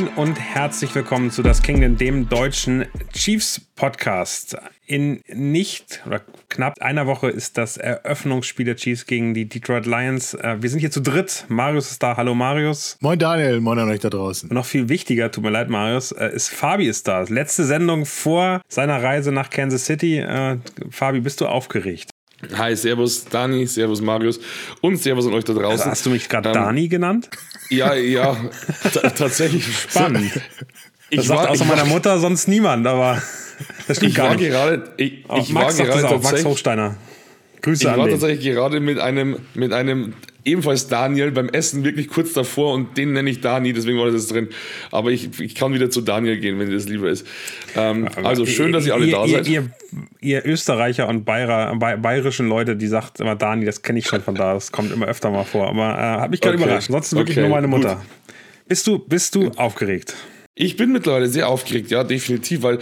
Moin, und herzlich willkommen zu Das Kingdom, dem deutschen Chiefs Podcast. In nicht oder knapp einer Woche ist das Eröffnungsspiel der Chiefs gegen die Detroit Lions. Äh, wir sind hier zu dritt. Marius ist da. Hallo Marius. Moin Daniel, moin an euch da draußen. Und noch viel wichtiger, tut mir leid Marius, äh, ist Fabi ist da. Letzte Sendung vor seiner Reise nach Kansas City. Äh, Fabi, bist du aufgeregt? Hi, Servus Dani, Servus Marius und Servus an euch da draußen. Also hast du mich gerade ähm, Dani genannt? Ja, ja, tatsächlich spannend. Ich das sagt war, außer meiner Mutter sonst niemand, aber das stimmt ich gar war nicht. Gerade, ich, ich Max war gerade auch, Max Hochsteiner. Grüße ich an war tatsächlich gerade mit einem, mit einem ebenfalls Daniel beim Essen wirklich kurz davor und den nenne ich Dani, deswegen war das jetzt drin. Aber ich, ich kann wieder zu Daniel gehen, wenn dir das lieber ist. Ähm, also schön, dass ihr alle ihr, da seid. Ihr, ihr, Österreicher und Bayer, bayerischen Leute, die sagt immer Dani, das kenne ich schon von da, das kommt immer öfter mal vor. Aber äh, hat mich gerade okay. überrascht. Ansonsten wirklich okay. nur meine Mutter. Gut. Bist du, bist du aufgeregt? Ich bin mittlerweile sehr aufgeregt, ja, definitiv, weil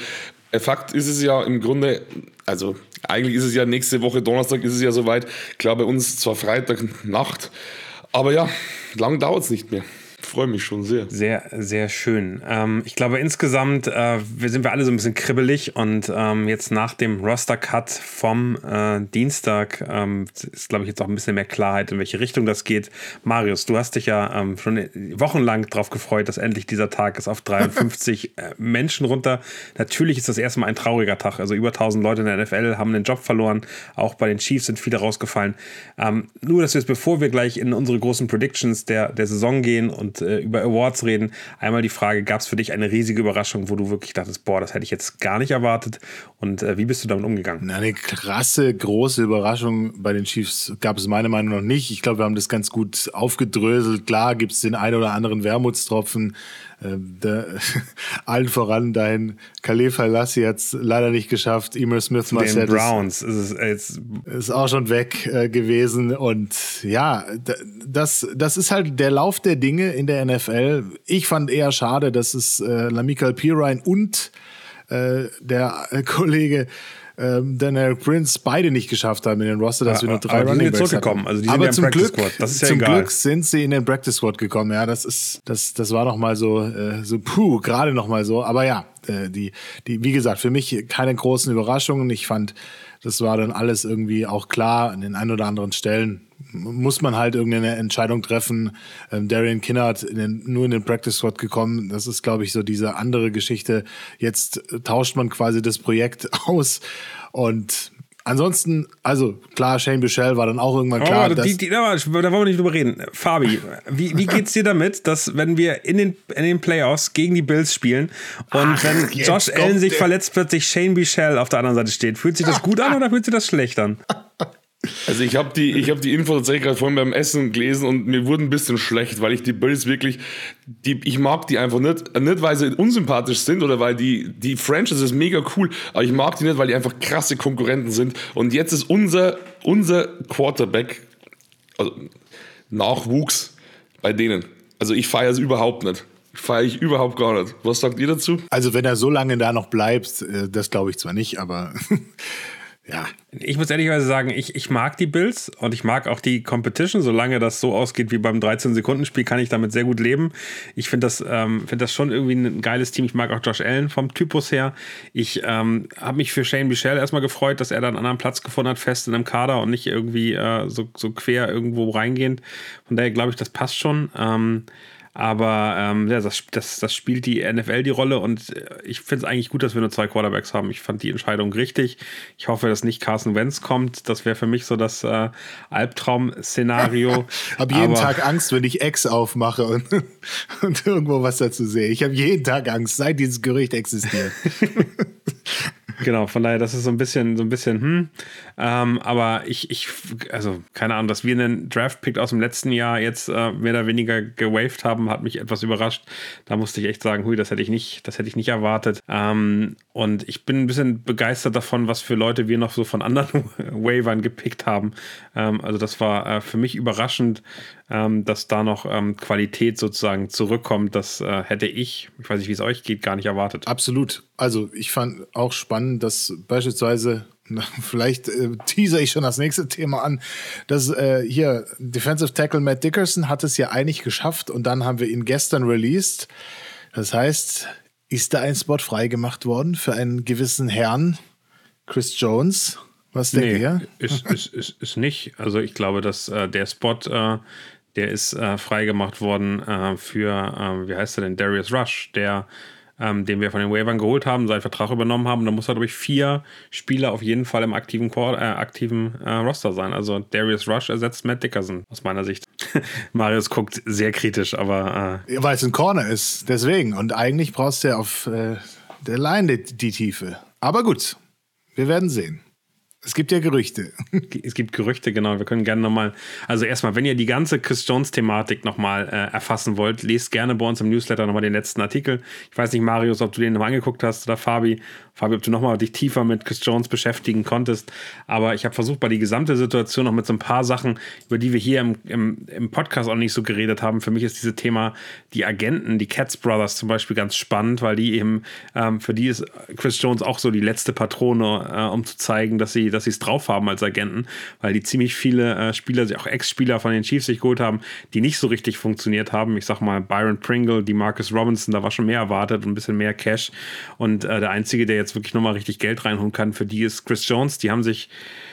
äh, Fakt ist es ja im Grunde, also eigentlich ist es ja nächste Woche Donnerstag ist es ja soweit. Klar, bei uns zwar Freitag Nacht, aber ja, lang dauert es nicht mehr freue mich schon sehr. Sehr, sehr schön. Ähm, ich glaube, insgesamt äh, sind wir alle so ein bisschen kribbelig und ähm, jetzt nach dem Roster-Cut vom äh, Dienstag ähm, ist, glaube ich, jetzt auch ein bisschen mehr Klarheit, in welche Richtung das geht. Marius, du hast dich ja ähm, schon wochenlang darauf gefreut, dass endlich dieser Tag ist auf 53 äh, Menschen runter. Natürlich ist das erstmal ein trauriger Tag. Also über 1000 Leute in der NFL haben den Job verloren. Auch bei den Chiefs sind viele rausgefallen. Ähm, nur, dass wir jetzt, bevor wir gleich in unsere großen Predictions der, der Saison gehen und äh, über Awards reden. Einmal die Frage, gab es für dich eine riesige Überraschung, wo du wirklich dachtest, boah, das hätte ich jetzt gar nicht erwartet? Und äh, wie bist du damit umgegangen? Na, eine krasse, große Überraschung bei den Chiefs gab es meiner Meinung nach nicht. Ich glaube, wir haben das ganz gut aufgedröselt. Klar gibt es den einen oder anderen Wermutstropfen. Ähm, der, allen voran dein Khalif Lassi hat es leider nicht geschafft. Emir Smith Marcel den Browns ist, es ist auch schon weg äh, gewesen. Und ja, das, das ist halt der Lauf der Dinge in der NFL. Ich fand eher schade, dass es äh, Lamikael Pirine und äh, der Kollege ähm, Daniel Prince beide nicht geschafft haben in den Roster, dass ja, wir nur drei aber Running Backs zurückgekommen. Also die sind aber ja zum Practice Glück, Squad. Das ist ja zum egal. Glück sind sie in den Practice Squad gekommen. Ja, das ist, das, das war noch mal so, äh, so puh, gerade noch mal so. Aber ja, äh, die, die, wie gesagt, für mich keine großen Überraschungen. Ich fand, das war dann alles irgendwie auch klar an den ein oder anderen Stellen muss man halt irgendeine Entscheidung treffen. Ähm, Darian Kinnard in den, nur in den Practice Squad gekommen. Das ist, glaube ich, so diese andere Geschichte. Jetzt tauscht man quasi das Projekt aus und Ansonsten, also klar, Shane Bichelle war dann auch irgendwann klar. Oh, die, die, da, wollen wir nicht drüber reden. Fabi, wie, wie geht's dir damit, dass wenn wir in den, in den Playoffs gegen die Bills spielen und Ach, wenn Josh Allen sich verletzt, plötzlich Shane Bichelle auf der anderen Seite steht, fühlt sich das gut an oder fühlt sich das schlecht an? Also ich habe die, hab die Info tatsächlich gerade vorhin beim Essen gelesen und mir wurde ein bisschen schlecht, weil ich die Bills wirklich, die, ich mag die einfach nicht, nicht weil sie unsympathisch sind oder weil die, die Franchise ist mega cool, aber ich mag die nicht, weil die einfach krasse Konkurrenten sind. Und jetzt ist unser, unser Quarterback, also Nachwuchs bei denen. Also ich feiere es überhaupt nicht. Feiere ich überhaupt gar nicht. Was sagt ihr dazu? Also wenn er so lange da noch bleibt, äh, das glaube ich zwar nicht, aber ja. Ich muss ehrlicherweise sagen, ich, ich mag die Bills und ich mag auch die Competition. Solange das so ausgeht wie beim 13-Sekunden-Spiel, kann ich damit sehr gut leben. Ich finde das, ähm, find das schon irgendwie ein geiles Team. Ich mag auch Josh Allen vom Typus her. Ich ähm, habe mich für Shane Michel erstmal gefreut, dass er da einen anderen Platz gefunden hat, fest in einem Kader und nicht irgendwie äh, so, so quer irgendwo reingehend. Von daher glaube ich, das passt schon. Ähm, aber ähm, ja, das, das, das spielt die NFL die Rolle und äh, ich finde es eigentlich gut, dass wir nur zwei Quarterbacks haben. Ich fand die Entscheidung richtig. Ich hoffe, dass nicht Carson Wentz kommt. Das wäre für mich so das äh, Albtraum-Szenario. habe jeden Tag Angst, wenn ich Ex aufmache und, und irgendwo was dazu sehe. Ich habe jeden Tag Angst, seit dieses Gerücht existiert. genau, von daher, das ist so ein bisschen, so ein bisschen, hm. Ähm, aber ich, ich, also keine Ahnung, dass wir einen Draft-Pick aus dem letzten Jahr jetzt äh, mehr oder weniger gewaved haben, hat mich etwas überrascht. Da musste ich echt sagen, hui, das hätte ich nicht, das hätte ich nicht erwartet. Ähm, und ich bin ein bisschen begeistert davon, was für Leute wir noch so von anderen Wavern gepickt haben. Ähm, also das war äh, für mich überraschend, ähm, dass da noch ähm, Qualität sozusagen zurückkommt. Das äh, hätte ich, ich weiß nicht, wie es euch geht, gar nicht erwartet. Absolut. Also ich fand auch spannend, dass beispielsweise vielleicht äh, teaser ich schon das nächste Thema an. Das äh, hier, Defensive Tackle Matt Dickerson hat es ja eigentlich geschafft und dann haben wir ihn gestern released. Das heißt, ist da ein Spot freigemacht worden für einen gewissen Herrn, Chris Jones? Was denkt nee, ihr? Ist, ist, ist, ist nicht. Also ich glaube, dass äh, der Spot, äh, der ist äh, freigemacht worden äh, für, wie heißt er denn, Darius Rush, der ähm, den wir von den Wavern geholt haben, seinen Vertrag übernommen haben. Da muss er, glaube ich, vier Spieler auf jeden Fall im aktiven, äh, aktiven äh, Roster sein. Also Darius Rush ersetzt Matt Dickerson, aus meiner Sicht. Marius guckt sehr kritisch, aber. Äh Weil es ein Corner ist, deswegen. Und eigentlich brauchst du ja auf äh, der Line die, die Tiefe. Aber gut, wir werden sehen. Es gibt ja Gerüchte. Es gibt Gerüchte, genau. Wir können gerne nochmal, also erstmal, wenn ihr die ganze Chris Jones-Thematik nochmal äh, erfassen wollt, lest gerne bei uns im Newsletter nochmal den letzten Artikel. Ich weiß nicht, Marius, ob du den nochmal angeguckt hast oder Fabi. Fabi, ob du nochmal dich tiefer mit Chris Jones beschäftigen konntest. Aber ich habe versucht, bei die gesamte Situation noch mit so ein paar Sachen, über die wir hier im, im, im, Podcast auch nicht so geredet haben. Für mich ist dieses Thema die Agenten, die Cats Brothers zum Beispiel ganz spannend, weil die eben, ähm, für die ist Chris Jones auch so die letzte Patrone, äh, um zu zeigen, dass sie dass es drauf haben als Agenten, weil die ziemlich viele äh, Spieler, auch Ex-Spieler von den Chiefs sich geholt haben, die nicht so richtig funktioniert haben. Ich sag mal, Byron Pringle, die Marcus Robinson, da war schon mehr erwartet und ein bisschen mehr Cash. Und äh, der Einzige, der jetzt jetzt wirklich nochmal richtig Geld reinholen kann, für die ist Chris Jones. Die haben sich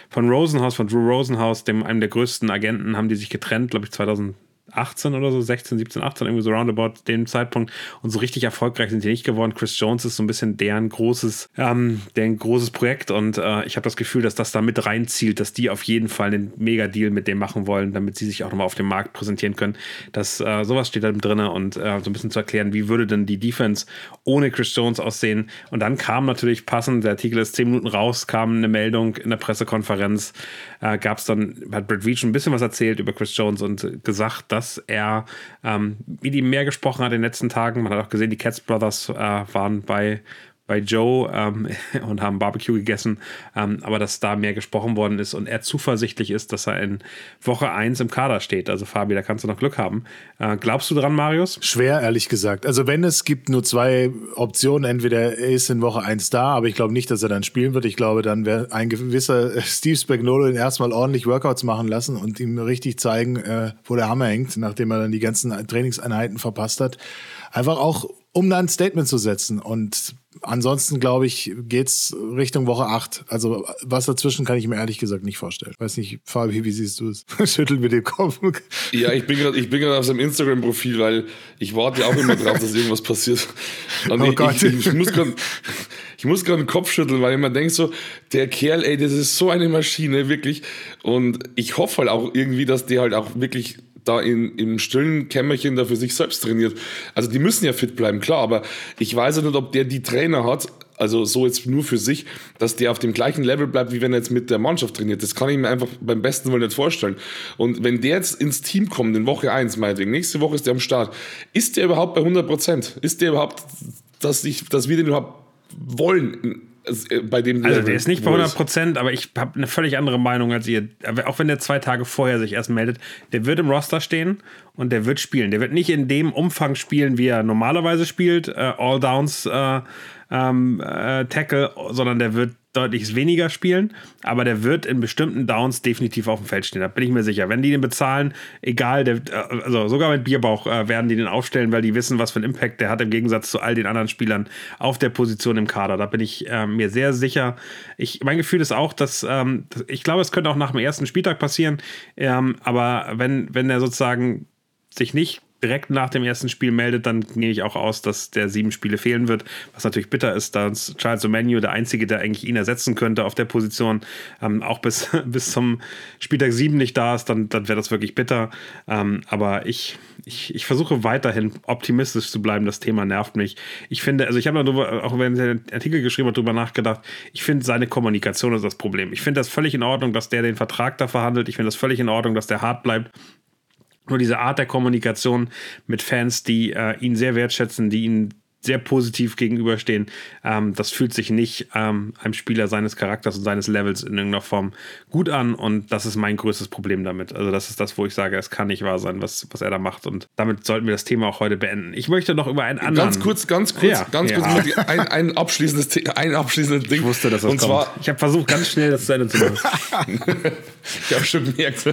von Rosenhaus, von Drew Rosenhaus, dem einem der größten Agenten, haben die sich getrennt, glaube ich, 2000 18 oder so, 16, 17, 18, irgendwie so roundabout dem Zeitpunkt. Und so richtig erfolgreich sind die nicht geworden. Chris Jones ist so ein bisschen deren großes, ähm, deren großes Projekt und äh, ich habe das Gefühl, dass das da mit reinzielt, dass die auf jeden Fall einen Mega-Deal mit dem machen wollen, damit sie sich auch nochmal auf dem Markt präsentieren können. Das, äh, sowas steht da drin und äh, so ein bisschen zu erklären, wie würde denn die Defense ohne Chris Jones aussehen. Und dann kam natürlich passend, der Artikel ist 10 Minuten raus, kam eine Meldung in der Pressekonferenz, äh, gab es dann, hat Brett Veach ein bisschen was erzählt über Chris Jones und gesagt, dass er ähm, wie die mehr gesprochen hat in den letzten Tagen. Man hat auch gesehen, die Cats Brothers äh, waren bei bei Joe ähm, und haben Barbecue gegessen, ähm, aber dass da mehr gesprochen worden ist und er zuversichtlich ist, dass er in Woche 1 im Kader steht. Also Fabi, da kannst du noch Glück haben. Äh, glaubst du dran, Marius? Schwer, ehrlich gesagt. Also wenn es gibt nur zwei Optionen, entweder er ist in Woche 1 da, aber ich glaube nicht, dass er dann spielen wird. Ich glaube, dann wäre ein gewisser Steve Spagnolo ihn erstmal ordentlich Workouts machen lassen und ihm richtig zeigen, äh, wo der Hammer hängt, nachdem er dann die ganzen Trainingseinheiten verpasst hat. Einfach auch, um dann ein Statement zu setzen und Ansonsten, glaube ich, geht's Richtung Woche 8. Also was dazwischen kann ich mir ehrlich gesagt nicht vorstellen. Weiß nicht, Fabi, wie siehst du es? Schüttel mit dem Kopf. Ja, ich bin gerade, ich bin gerade auf seinem Instagram-Profil, weil ich warte ja auch immer drauf, dass irgendwas passiert. Und oh ich, Gott. Ich, ich muss gerade, ich muss gerade den Kopf schütteln, weil ich mir denke so, der Kerl, ey, das ist so eine Maschine, wirklich. Und ich hoffe halt auch irgendwie, dass der halt auch wirklich da in, im stillen Kämmerchen da für sich selbst trainiert. Also die müssen ja fit bleiben, klar, aber ich weiß ja nicht, ob der die Trainer hat, also so jetzt nur für sich, dass der auf dem gleichen Level bleibt, wie wenn er jetzt mit der Mannschaft trainiert. Das kann ich mir einfach beim besten Willen nicht vorstellen. Und wenn der jetzt ins Team kommt, in Woche 1, meinetwegen, nächste Woche ist der am Start, ist der überhaupt bei 100 Prozent? Ist der überhaupt, dass, ich, dass wir den überhaupt wollen? Äh, bei dem also der ist nicht bei 100 Prozent, aber ich habe eine völlig andere Meinung als ihr. Auch wenn der zwei Tage vorher sich erst meldet, der wird im Roster stehen und der wird spielen. Der wird nicht in dem Umfang spielen, wie er normalerweise spielt, äh, All Downs äh, ähm, äh, Tackle, sondern der wird deutlich weniger spielen, aber der wird in bestimmten Downs definitiv auf dem Feld stehen. Da bin ich mir sicher. Wenn die den bezahlen, egal, der, äh, also sogar mit Bierbauch äh, werden die den aufstellen, weil die wissen, was für einen Impact der hat im Gegensatz zu all den anderen Spielern auf der Position im Kader. Da bin ich äh, mir sehr sicher. Ich, mein Gefühl ist auch, dass ähm, ich glaube, es könnte auch nach dem ersten Spieltag passieren, ähm, aber wenn, wenn er sozusagen sich nicht direkt nach dem ersten Spiel meldet, dann nehme ich auch aus, dass der sieben Spiele fehlen wird, was natürlich bitter ist, da uns Charles O'Manu der Einzige, der eigentlich ihn ersetzen könnte auf der Position, ähm, auch bis, bis zum Spieltag sieben nicht da ist, dann, dann wäre das wirklich bitter. Ähm, aber ich, ich, ich versuche weiterhin optimistisch zu bleiben. Das Thema nervt mich. Ich finde, also ich habe darüber, auch wenn er den Artikel geschrieben hat, darüber nachgedacht. Ich finde, seine Kommunikation ist das Problem. Ich finde das völlig in Ordnung, dass der den Vertrag da verhandelt. Ich finde das völlig in Ordnung, dass der hart bleibt. Nur diese Art der Kommunikation mit Fans, die äh, ihn sehr wertschätzen, die ihn sehr positiv gegenüberstehen. Ähm, das fühlt sich nicht ähm, einem Spieler seines Charakters und seines Levels in irgendeiner Form gut an und das ist mein größtes Problem damit. Also das ist das, wo ich sage, es kann nicht wahr sein, was, was er da macht und damit sollten wir das Thema auch heute beenden. Ich möchte noch über einen anderen... Ganz kurz, ganz kurz, ja, ganz ja. kurz ein, ein, abschließendes, ein abschließendes Ding. Ich wusste, dass das und kommt. Zwar, ich habe versucht, ganz schnell das zu Ende zu machen. ich habe schon gemerkt.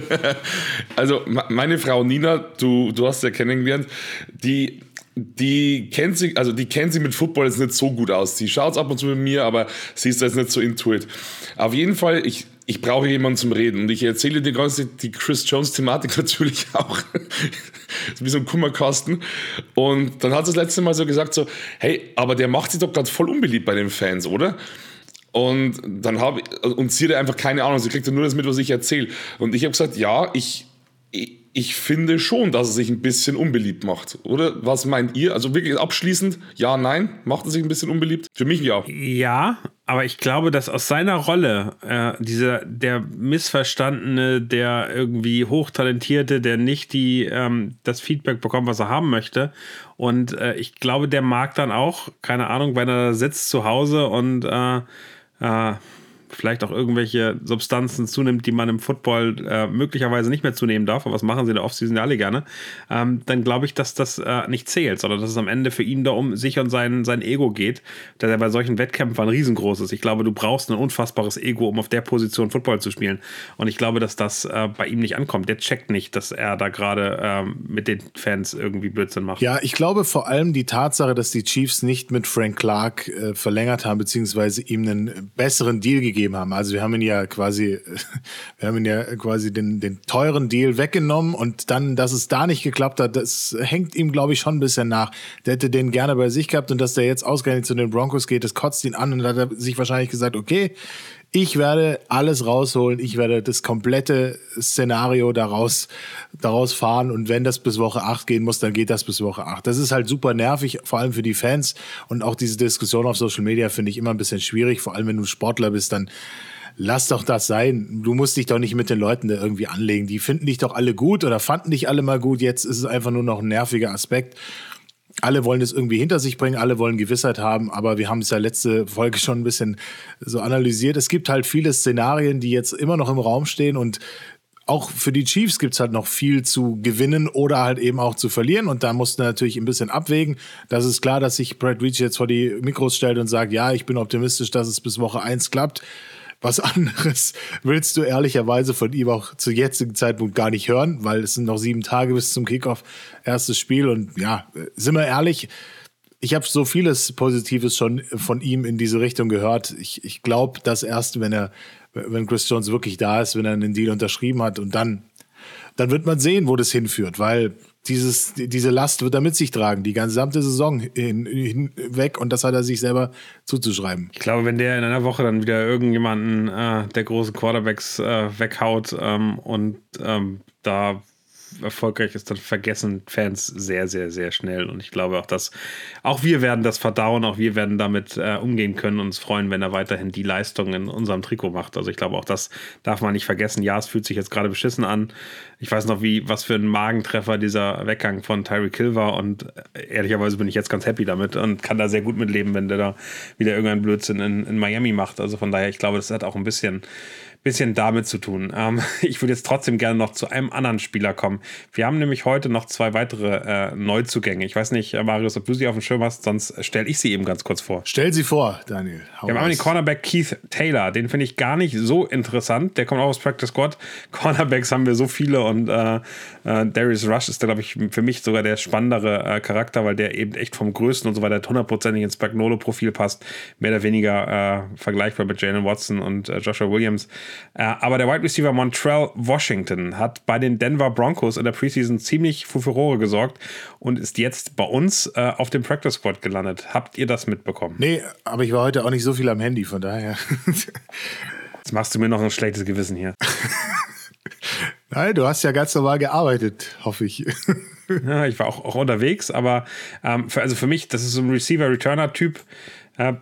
Also meine Frau Nina, du, du hast ja kennengelernt, die die kennt sich, also die kennt sich mit Football jetzt nicht so gut aus. Sie schaut ab und zu mit mir, aber sie ist jetzt nicht so intuit. Auf jeden Fall, ich, ich brauche jemanden zum Reden und ich erzähle dir ganz die Chris Jones-Thematik natürlich auch. wie so ein Kummerkasten. Und dann hat sie das letzte Mal so gesagt: so, hey, aber der macht sich doch gerade voll unbeliebt bei den Fans, oder? Und dann habe und sie hat einfach keine Ahnung, sie kriegt nur das mit, was ich erzähle. Und ich habe gesagt, ja, ich, ich ich finde schon, dass er sich ein bisschen unbeliebt macht, oder? Was meint ihr? Also wirklich abschließend, ja, nein, macht er sich ein bisschen unbeliebt? Für mich ja. Ja, aber ich glaube, dass aus seiner Rolle äh, dieser der missverstandene, der irgendwie hochtalentierte, der nicht die ähm, das Feedback bekommt, was er haben möchte. Und äh, ich glaube, der mag dann auch, keine Ahnung, wenn er sitzt zu Hause und äh, äh vielleicht auch irgendwelche Substanzen zunimmt, die man im Football äh, möglicherweise nicht mehr zunehmen darf, aber was machen sie in der Offseason ja alle gerne, ähm, dann glaube ich, dass das äh, nicht zählt, sondern dass es am Ende für ihn da um sich und sein, sein Ego geht, dass er bei solchen Wettkämpfen riesengroß ist. Ich glaube, du brauchst ein unfassbares Ego, um auf der Position Football zu spielen. Und ich glaube, dass das äh, bei ihm nicht ankommt. Der checkt nicht, dass er da gerade ähm, mit den Fans irgendwie Blödsinn macht. Ja, ich glaube vor allem die Tatsache, dass die Chiefs nicht mit Frank Clark äh, verlängert haben, beziehungsweise ihm einen besseren Deal gegeben gegeben haben. Also wir haben ihn ja quasi, wir haben ihn ja quasi den, den teuren Deal weggenommen und dann, dass es da nicht geklappt hat, das hängt ihm, glaube ich, schon ein bisschen nach. Der hätte den gerne bei sich gehabt und dass der jetzt ausgerechnet zu den Broncos geht, das kotzt ihn an und dann hat er sich wahrscheinlich gesagt, okay, ich werde alles rausholen, ich werde das komplette Szenario daraus, daraus fahren und wenn das bis Woche 8 gehen muss, dann geht das bis Woche 8. Das ist halt super nervig, vor allem für die Fans und auch diese Diskussion auf Social Media finde ich immer ein bisschen schwierig, vor allem wenn du Sportler bist, dann lass doch das sein. Du musst dich doch nicht mit den Leuten da irgendwie anlegen. Die finden dich doch alle gut oder fanden dich alle mal gut. Jetzt ist es einfach nur noch ein nerviger Aspekt alle wollen es irgendwie hinter sich bringen, alle wollen Gewissheit haben, aber wir haben es ja letzte Folge schon ein bisschen so analysiert. Es gibt halt viele Szenarien, die jetzt immer noch im Raum stehen und auch für die Chiefs gibt es halt noch viel zu gewinnen oder halt eben auch zu verlieren. Und da mussten natürlich ein bisschen abwägen. Das ist klar, dass sich Brad Reach jetzt vor die Mikros stellt und sagt, ja, ich bin optimistisch, dass es bis Woche 1 klappt. Was anderes willst du ehrlicherweise von ihm auch zu jetzigen Zeitpunkt gar nicht hören, weil es sind noch sieben Tage bis zum Kickoff, erstes Spiel. Und ja, sind wir ehrlich, ich habe so vieles Positives schon von ihm in diese Richtung gehört. Ich, ich glaube, dass erst, wenn er, wenn Chris Jones wirklich da ist, wenn er einen Deal unterschrieben hat und dann, dann wird man sehen, wo das hinführt, weil dieses, diese Last wird er mit sich tragen, die gesamte Saison hinweg und das hat er sich selber zuzuschreiben. Ich glaube, wenn der in einer Woche dann wieder irgendjemanden äh, der großen Quarterbacks äh, weghaut ähm, und ähm, da erfolgreich ist, dann vergessen Fans sehr, sehr, sehr schnell. Und ich glaube auch, dass auch wir werden das verdauen, auch wir werden damit äh, umgehen können und uns freuen, wenn er weiterhin die Leistung in unserem Trikot macht. Also ich glaube, auch das darf man nicht vergessen. Ja, es fühlt sich jetzt gerade beschissen an. Ich weiß noch, wie, was für ein Magentreffer dieser Weggang von Tyreek Hill war. Und äh, ehrlicherweise bin ich jetzt ganz happy damit und kann da sehr gut mitleben, wenn der da wieder irgendeinen Blödsinn in, in Miami macht. Also von daher, ich glaube, das hat auch ein bisschen bisschen damit zu tun. Ähm, ich würde jetzt trotzdem gerne noch zu einem anderen Spieler kommen. Wir haben nämlich heute noch zwei weitere äh, Neuzugänge. Ich weiß nicht, äh, Marius, ob du sie auf dem Schirm hast, sonst stelle ich sie eben ganz kurz vor. Stell sie vor, Daniel. Hau Wir haben den Cornerback Keith Taylor. Den finde ich gar nicht so interessant. Der kommt auch aus Practice Squad. Cornerbacks haben wir so viele und äh, äh, Darius Rush ist da, glaube ich, für mich sogar der spannendere äh, Charakter, weil der eben echt vom Größten und so weiter hundertprozentig ins Spagnolo-Profil passt. Mehr oder weniger äh, vergleichbar mit Jalen Watson und Joshua Williams. Äh, aber der Wide Receiver Montreal Washington hat bei den Denver Broncos in der Preseason ziemlich für Furore gesorgt und ist jetzt bei uns äh, auf dem Practice Squad gelandet. Habt ihr das mitbekommen? Nee, aber ich war heute auch nicht so viel am Handy, von daher. Jetzt machst du mir noch ein schlechtes Gewissen hier. Nein, du hast ja ganz normal gearbeitet, hoffe ich. ja, ich war auch, auch unterwegs, aber ähm, für, also für mich, das ist so ein Receiver-Returner-Typ. Äh,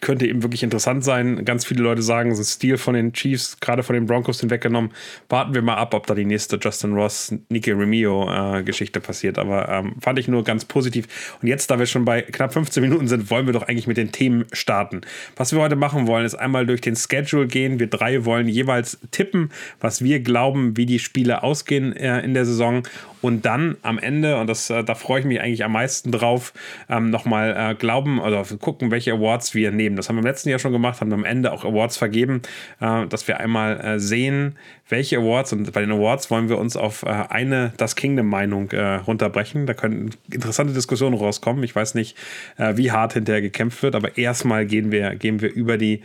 könnte eben wirklich interessant sein. Ganz viele Leute sagen, so ein Stil von den Chiefs, gerade von den Broncos hinweggenommen. Warten wir mal ab, ob da die nächste Justin Ross, Nicky Remio äh, Geschichte passiert. Aber ähm, fand ich nur ganz positiv. Und jetzt, da wir schon bei knapp 15 Minuten sind, wollen wir doch eigentlich mit den Themen starten. Was wir heute machen wollen, ist einmal durch den Schedule gehen. Wir drei wollen jeweils tippen, was wir glauben, wie die Spiele ausgehen äh, in der Saison und dann am Ende, und das, äh, da freue ich mich eigentlich am meisten drauf, ähm, nochmal äh, glauben oder gucken, welche Awards wir nehmen. Das haben wir im letzten Jahr schon gemacht, haben am Ende auch Awards vergeben, äh, dass wir einmal äh, sehen, welche Awards, und bei den Awards wollen wir uns auf äh, eine Das Kingdom-Meinung äh, runterbrechen. Da können interessante Diskussionen rauskommen. Ich weiß nicht, wie hart hinterher gekämpft wird, aber erstmal gehen wir, gehen wir über, die,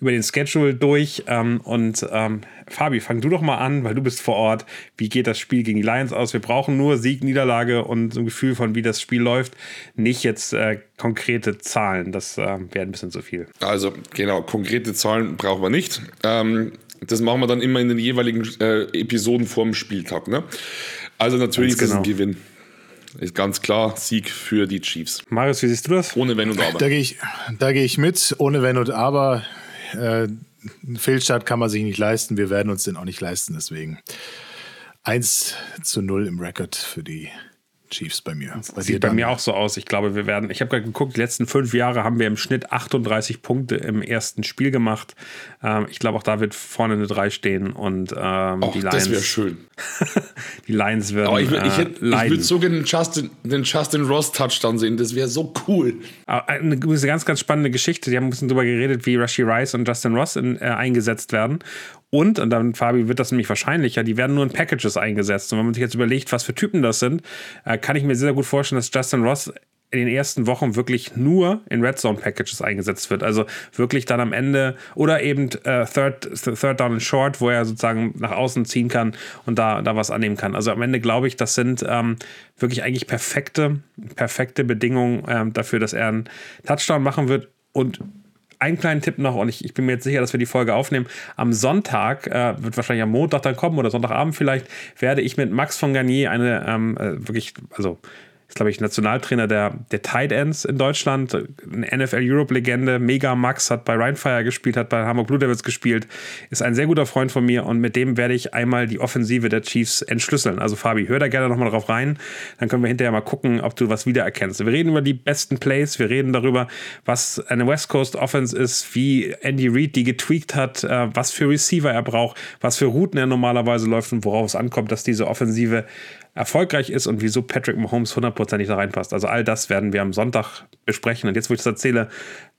über den Schedule durch ähm, und ähm, Fabi, fang du doch mal an, weil du bist vor Ort. Wie geht das Spiel gegen die Lions aus? Wir brauchen nur Sieg, Niederlage und so ein Gefühl von, wie das Spiel läuft. Nicht jetzt äh, konkrete Zahlen. Das äh, wäre ein bisschen zu viel. Also, genau, konkrete Zahlen brauchen wir nicht. Ähm, das machen wir dann immer in den jeweiligen äh, Episoden vorm Spieltag. Ne? Also, natürlich ist es ein genau. Gewinn. Ist ganz klar Sieg für die Chiefs. Marius, wie siehst du das? Ohne Wenn und Aber. Da gehe ich, geh ich mit. Ohne Wenn und Aber. Äh, einen Fehlstart kann man sich nicht leisten. Wir werden uns den auch nicht leisten. Deswegen 1 zu 0 im Record für die Chiefs bei mir. Bei Sieht bei mir auch so aus. Ich glaube, wir werden, ich habe gerade geguckt, die letzten fünf Jahre haben wir im Schnitt 38 Punkte im ersten Spiel gemacht. Ähm, ich glaube, auch da wird vorne eine 3 stehen und ähm, Och, die Lions. Das wäre schön. die Lions werden. Oh, ich, ich, ich, ich würde sogar den Justin, den Justin Ross Touchdown sehen. Das wäre so cool. Eine, ganz, ganz spannende Geschichte. Die haben ein bisschen darüber geredet, wie Rashi Rice und Justin Ross in, äh, eingesetzt werden. Und, und dann, Fabi, wird das nämlich wahrscheinlicher, die werden nur in Packages eingesetzt. Und wenn man sich jetzt überlegt, was für Typen das sind, äh, kann ich mir sehr gut vorstellen, dass Justin Ross in den ersten Wochen wirklich nur in Red Zone Packages eingesetzt wird. Also wirklich dann am Ende oder eben äh, Third, Third Down and Short, wo er sozusagen nach außen ziehen kann und da, da was annehmen kann. Also am Ende glaube ich, das sind ähm, wirklich eigentlich perfekte, perfekte Bedingungen ähm, dafür, dass er einen Touchdown machen wird. Und einen kleinen Tipp noch und ich, ich, bin mir jetzt sicher, dass wir die Folge aufnehmen. Am Sonntag, äh, wird wahrscheinlich am Montag dann kommen oder Sonntagabend vielleicht, werde ich mit Max von Garnier eine ähm, äh, wirklich, also ist, glaube ich, Nationaltrainer der, der Tight Ends in Deutschland, eine NFL Europe-Legende. Mega Max hat bei Rheinfire gespielt, hat bei Hamburg Blue Devils gespielt, ist ein sehr guter Freund von mir und mit dem werde ich einmal die Offensive der Chiefs entschlüsseln. Also Fabi, hör da gerne nochmal drauf rein, dann können wir hinterher mal gucken, ob du was wiedererkennst. Wir reden über die besten Plays, wir reden darüber, was eine West Coast Offense ist, wie Andy Reid die getweakt hat, äh, was für Receiver er braucht, was für Routen er normalerweise läuft und worauf es ankommt, dass diese Offensive erfolgreich ist und wieso Patrick Mahomes hundertprozentig da reinpasst. Also all das werden wir am Sonntag besprechen. Und jetzt, wo ich das erzähle,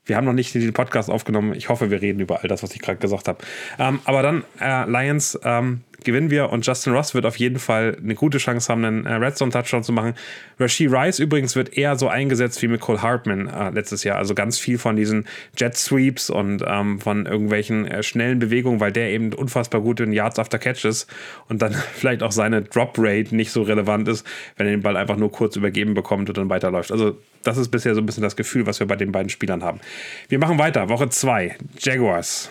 wir haben noch nicht den Podcast aufgenommen. Ich hoffe, wir reden über all das, was ich gerade gesagt habe. Ähm, aber dann, äh, Lions, ähm, gewinnen wir und Justin Ross wird auf jeden Fall eine gute Chance haben, einen äh, Red Zone Touchdown zu machen. Rashi Rice übrigens wird eher so eingesetzt wie Nicole Hartman äh, letztes Jahr. Also ganz viel von diesen Jet Sweeps und ähm, von irgendwelchen äh, schnellen Bewegungen, weil der eben unfassbar gut in Yards after Catch ist und dann vielleicht auch seine Drop Rate nicht so relevant ist, wenn er den Ball einfach nur kurz übergeben bekommt und dann weiterläuft. Also das ist bisher so ein bisschen das Gefühl, was wir bei den beiden Spielern haben. Wir machen weiter. Woche 2. Jaguars.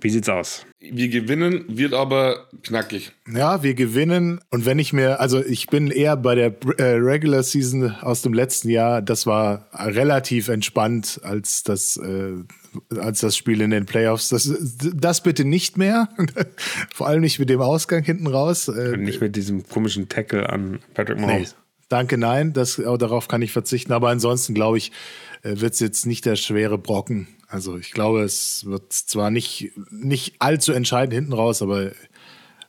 Wie sieht's aus? Wir gewinnen, wird aber knackig. Ja, wir gewinnen. Und wenn ich mir, also ich bin eher bei der äh, Regular Season aus dem letzten Jahr, das war relativ entspannt als das, äh, als das Spiel in den Playoffs. Das, das bitte nicht mehr. Vor allem nicht mit dem Ausgang hinten raus. Äh, nicht mit diesem komischen Tackle an Patrick Mahomes. Nee, danke, nein. Das, darauf kann ich verzichten. Aber ansonsten glaube ich, wird es jetzt nicht der schwere Brocken. Also ich glaube, es wird zwar nicht, nicht allzu entscheidend hinten raus, aber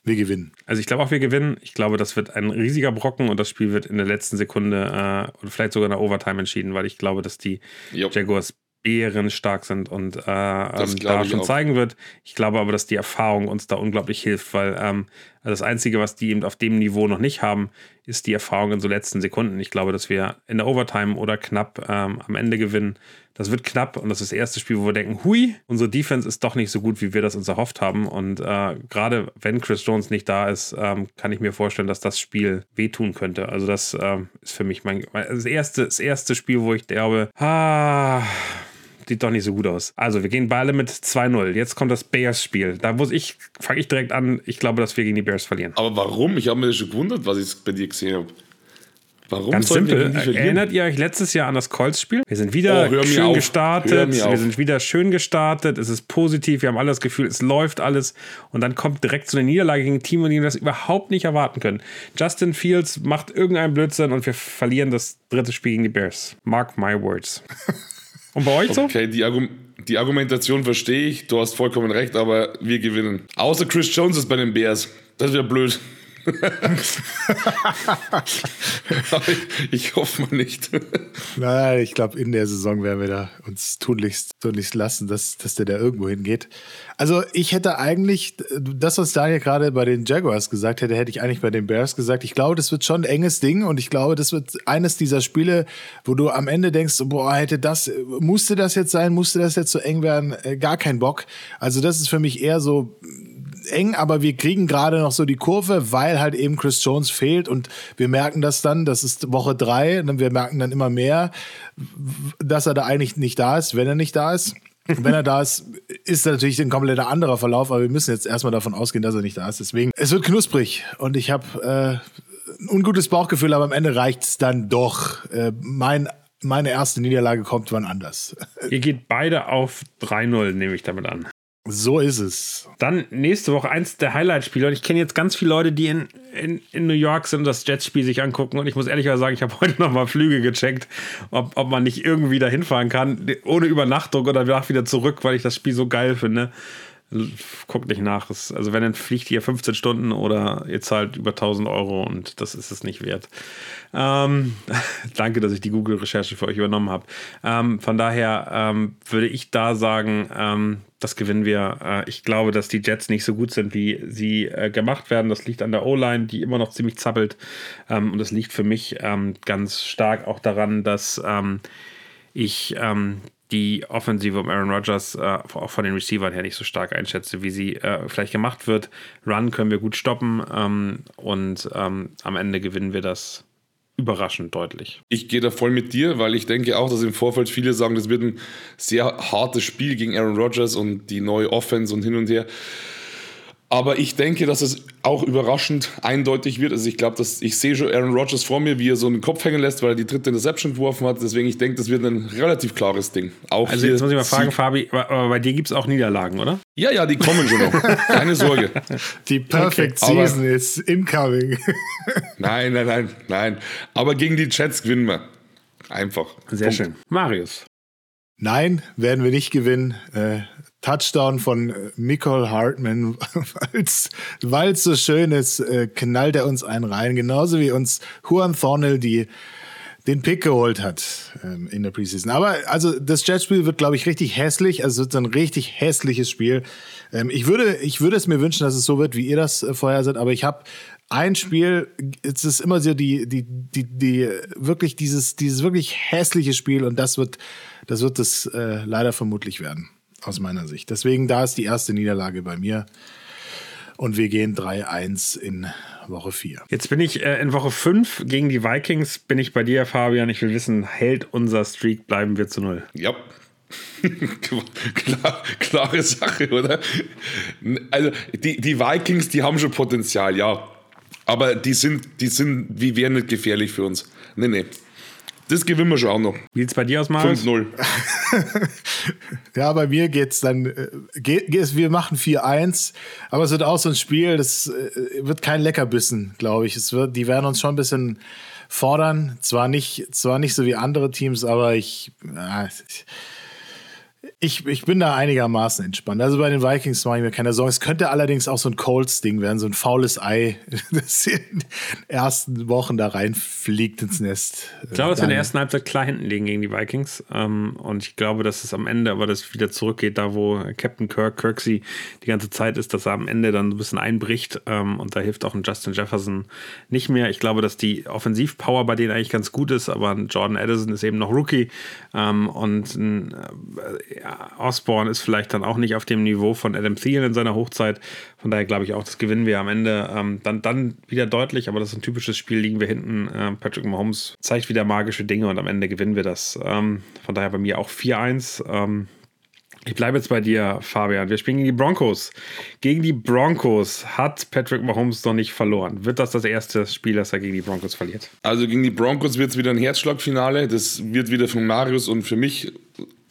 wir gewinnen. Also ich glaube auch, wir gewinnen. Ich glaube, das wird ein riesiger Brocken und das Spiel wird in der letzten Sekunde äh, oder vielleicht sogar in der Overtime entschieden, weil ich glaube, dass die. Jaguars bärenstark sind und äh, ähm, da schon auch. zeigen wird. Ich glaube aber, dass die Erfahrung uns da unglaublich hilft, weil ähm, das Einzige, was die eben auf dem Niveau noch nicht haben, ist die Erfahrung in so letzten Sekunden. Ich glaube, dass wir in der Overtime oder knapp ähm, am Ende gewinnen. Das wird knapp und das ist das erste Spiel, wo wir denken, hui, unsere Defense ist doch nicht so gut, wie wir das uns erhofft haben. Und äh, gerade wenn Chris Jones nicht da ist, ähm, kann ich mir vorstellen, dass das Spiel wehtun könnte. Also das ähm, ist für mich mein das erste, das erste Spiel, wo ich glaube, ah, sieht doch nicht so gut aus. Also, wir gehen beide mit 2-0. Jetzt kommt das Bears-Spiel. Da muss ich, fange ich direkt an. Ich glaube, dass wir gegen die Bears verlieren. Aber warum? Ich habe mir schon gewundert, was ich bei dir gesehen habe. Warum Ganz simpel. Erinnert ihr euch letztes Jahr an das Colts-Spiel? Wir sind wieder oh, schön auf. gestartet. Wir sind wieder schön gestartet. Es ist positiv. Wir haben alle das Gefühl, es läuft alles. Und dann kommt direkt so eine Niederlage gegen ein Team, und die das überhaupt nicht erwarten können. Justin Fields macht irgendeinen Blödsinn und wir verlieren das dritte Spiel gegen die Bears. Mark my words. Und bei euch so? Okay, die, Argum die Argumentation verstehe ich. Du hast vollkommen recht, aber wir gewinnen. Außer Chris Jones ist bei den Bears. Das wäre blöd. Ich, hoffe mal nicht. Nein, ich glaube, in der Saison werden wir da uns tunlichst, tunlichst lassen, dass, dass der da irgendwo hingeht. Also, ich hätte eigentlich, das, was Daniel gerade bei den Jaguars gesagt hätte, hätte ich eigentlich bei den Bears gesagt. Ich glaube, das wird schon ein enges Ding und ich glaube, das wird eines dieser Spiele, wo du am Ende denkst, boah, hätte das, musste das jetzt sein, musste das jetzt so eng werden, äh, gar kein Bock. Also, das ist für mich eher so, eng, aber wir kriegen gerade noch so die Kurve, weil halt eben Chris Jones fehlt und wir merken das dann, das ist Woche drei, und wir merken dann immer mehr, dass er da eigentlich nicht da ist, wenn er nicht da ist. wenn er da ist, ist natürlich ein kompletter anderer Verlauf, aber wir müssen jetzt erstmal davon ausgehen, dass er nicht da ist. Deswegen, es wird knusprig und ich habe äh, ein ungutes Bauchgefühl, aber am Ende reicht es dann doch. Äh, mein meine erste Niederlage kommt wann anders. Ihr geht beide auf 3-0, nehme ich damit an. So ist es. Dann nächste Woche eins der Highlight-Spiele. Und ich kenne jetzt ganz viele Leute, die in, in, in New York sind und das Jets-Spiel sich angucken. Und ich muss ehrlich sagen, ich habe heute noch mal Flüge gecheckt, ob, ob man nicht irgendwie da hinfahren kann, ohne Übernachtung oder danach wieder zurück, weil ich das Spiel so geil finde. Guckt nicht nach. Also wenn, dann fliegt ihr 15 Stunden oder ihr zahlt über 1000 Euro und das ist es nicht wert. Ähm, danke, dass ich die Google-Recherche für euch übernommen habe. Ähm, von daher ähm, würde ich da sagen, ähm, das gewinnen wir. Äh, ich glaube, dass die Jets nicht so gut sind, wie sie äh, gemacht werden. Das liegt an der O-Line, die immer noch ziemlich zappelt. Ähm, und das liegt für mich ähm, ganz stark auch daran, dass ich die Offensive um Aaron Rodgers äh, auch von den Receivern her nicht so stark einschätze, wie sie äh, vielleicht gemacht wird. Run können wir gut stoppen ähm, und ähm, am Ende gewinnen wir das überraschend deutlich. Ich gehe da voll mit dir, weil ich denke auch, dass im Vorfeld viele sagen, das wird ein sehr hartes Spiel gegen Aaron Rodgers und die neue Offense und hin und her. Aber ich denke, dass es auch überraschend eindeutig wird. Also ich glaube, dass ich sehe schon Aaron Rodgers vor mir, wie er so einen Kopf hängen lässt, weil er die dritte Interception geworfen hat. Deswegen ich denke, das wird ein relativ klares Ding. Auch also jetzt muss ich mal fragen, Fabi, aber bei dir gibt es auch Niederlagen, oder? Ja, ja, die kommen schon noch. Keine Sorge. Die Perfect okay. Season aber, is incoming. nein, nein, nein, nein. Aber gegen die Jets gewinnen wir. Einfach. Sehr Punkt. schön. Marius. Nein, werden wir nicht gewinnen. Äh, Touchdown von äh, Nicole Hartman, weil es so schön ist, äh, knallt er uns einen rein. Genauso wie uns Juan Thornhill die den Pick geholt hat ähm, in der Preseason. Aber also das Jetspiel wird, glaube ich, richtig hässlich. Also es wird ein richtig hässliches Spiel. Ähm, ich würde, ich würde es mir wünschen, dass es so wird, wie ihr das äh, vorher seid. Aber ich habe ein Spiel, es ist immer so die, die, die, die wirklich dieses, dieses wirklich hässliche Spiel und das wird, das wird es äh, leider vermutlich werden aus meiner Sicht. Deswegen, da ist die erste Niederlage bei mir. Und wir gehen 3-1 in Woche 4. Jetzt bin ich äh, in Woche 5 gegen die Vikings. Bin ich bei dir, Fabian. Ich will wissen, hält unser Streak, bleiben wir zu null? Ja. Klar, klare Sache, oder? Also, die, die Vikings, die haben schon Potenzial, ja. Aber die sind, die sind, wie wären nicht gefährlich für uns. Nee, nee. Das gewinnen wir schon auch noch. Wie es bei dir aus, Marius? 5-0. ja, bei mir geht's dann, äh, geht, geht, wir machen 4-1, aber es wird auch so ein Spiel, das äh, wird kein Leckerbissen, glaube ich. Es wird, die werden uns schon ein bisschen fordern. Zwar nicht, zwar nicht so wie andere Teams, aber ich, ja, ich ich, ich bin da einigermaßen entspannt. Also bei den Vikings mache ich mir keine Sorgen. Es könnte allerdings auch so ein Colts-Ding werden, so ein faules Ei, das in den ersten Wochen da reinfliegt ins Nest. Ich glaube, dass wir in der ersten Halbzeit klar hinten liegen gegen die Vikings. Ähm, und ich glaube, dass es am Ende aber das wieder zurückgeht, da wo Captain Kirk, Kirksey die ganze Zeit ist, dass er am Ende dann ein bisschen einbricht. Ähm, und da hilft auch ein Justin Jefferson nicht mehr. Ich glaube, dass die Offensivpower bei denen eigentlich ganz gut ist, aber ein Jordan Addison ist eben noch Rookie. Ähm, und ein äh, ja, Osborne ist vielleicht dann auch nicht auf dem Niveau von Adam Thielen in seiner Hochzeit. Von daher glaube ich auch, das gewinnen wir am Ende ähm, dann, dann wieder deutlich. Aber das ist ein typisches Spiel, liegen wir hinten. Ähm, Patrick Mahomes zeigt wieder magische Dinge und am Ende gewinnen wir das. Ähm, von daher bei mir auch 4-1. Ähm, Ich bleibe jetzt bei dir, Fabian. Wir spielen gegen die Broncos. Gegen die Broncos hat Patrick Mahomes noch nicht verloren. Wird das das erste Spiel, das er gegen die Broncos verliert? Also gegen die Broncos wird es wieder ein Herzschlagfinale. Das wird wieder von Marius und für mich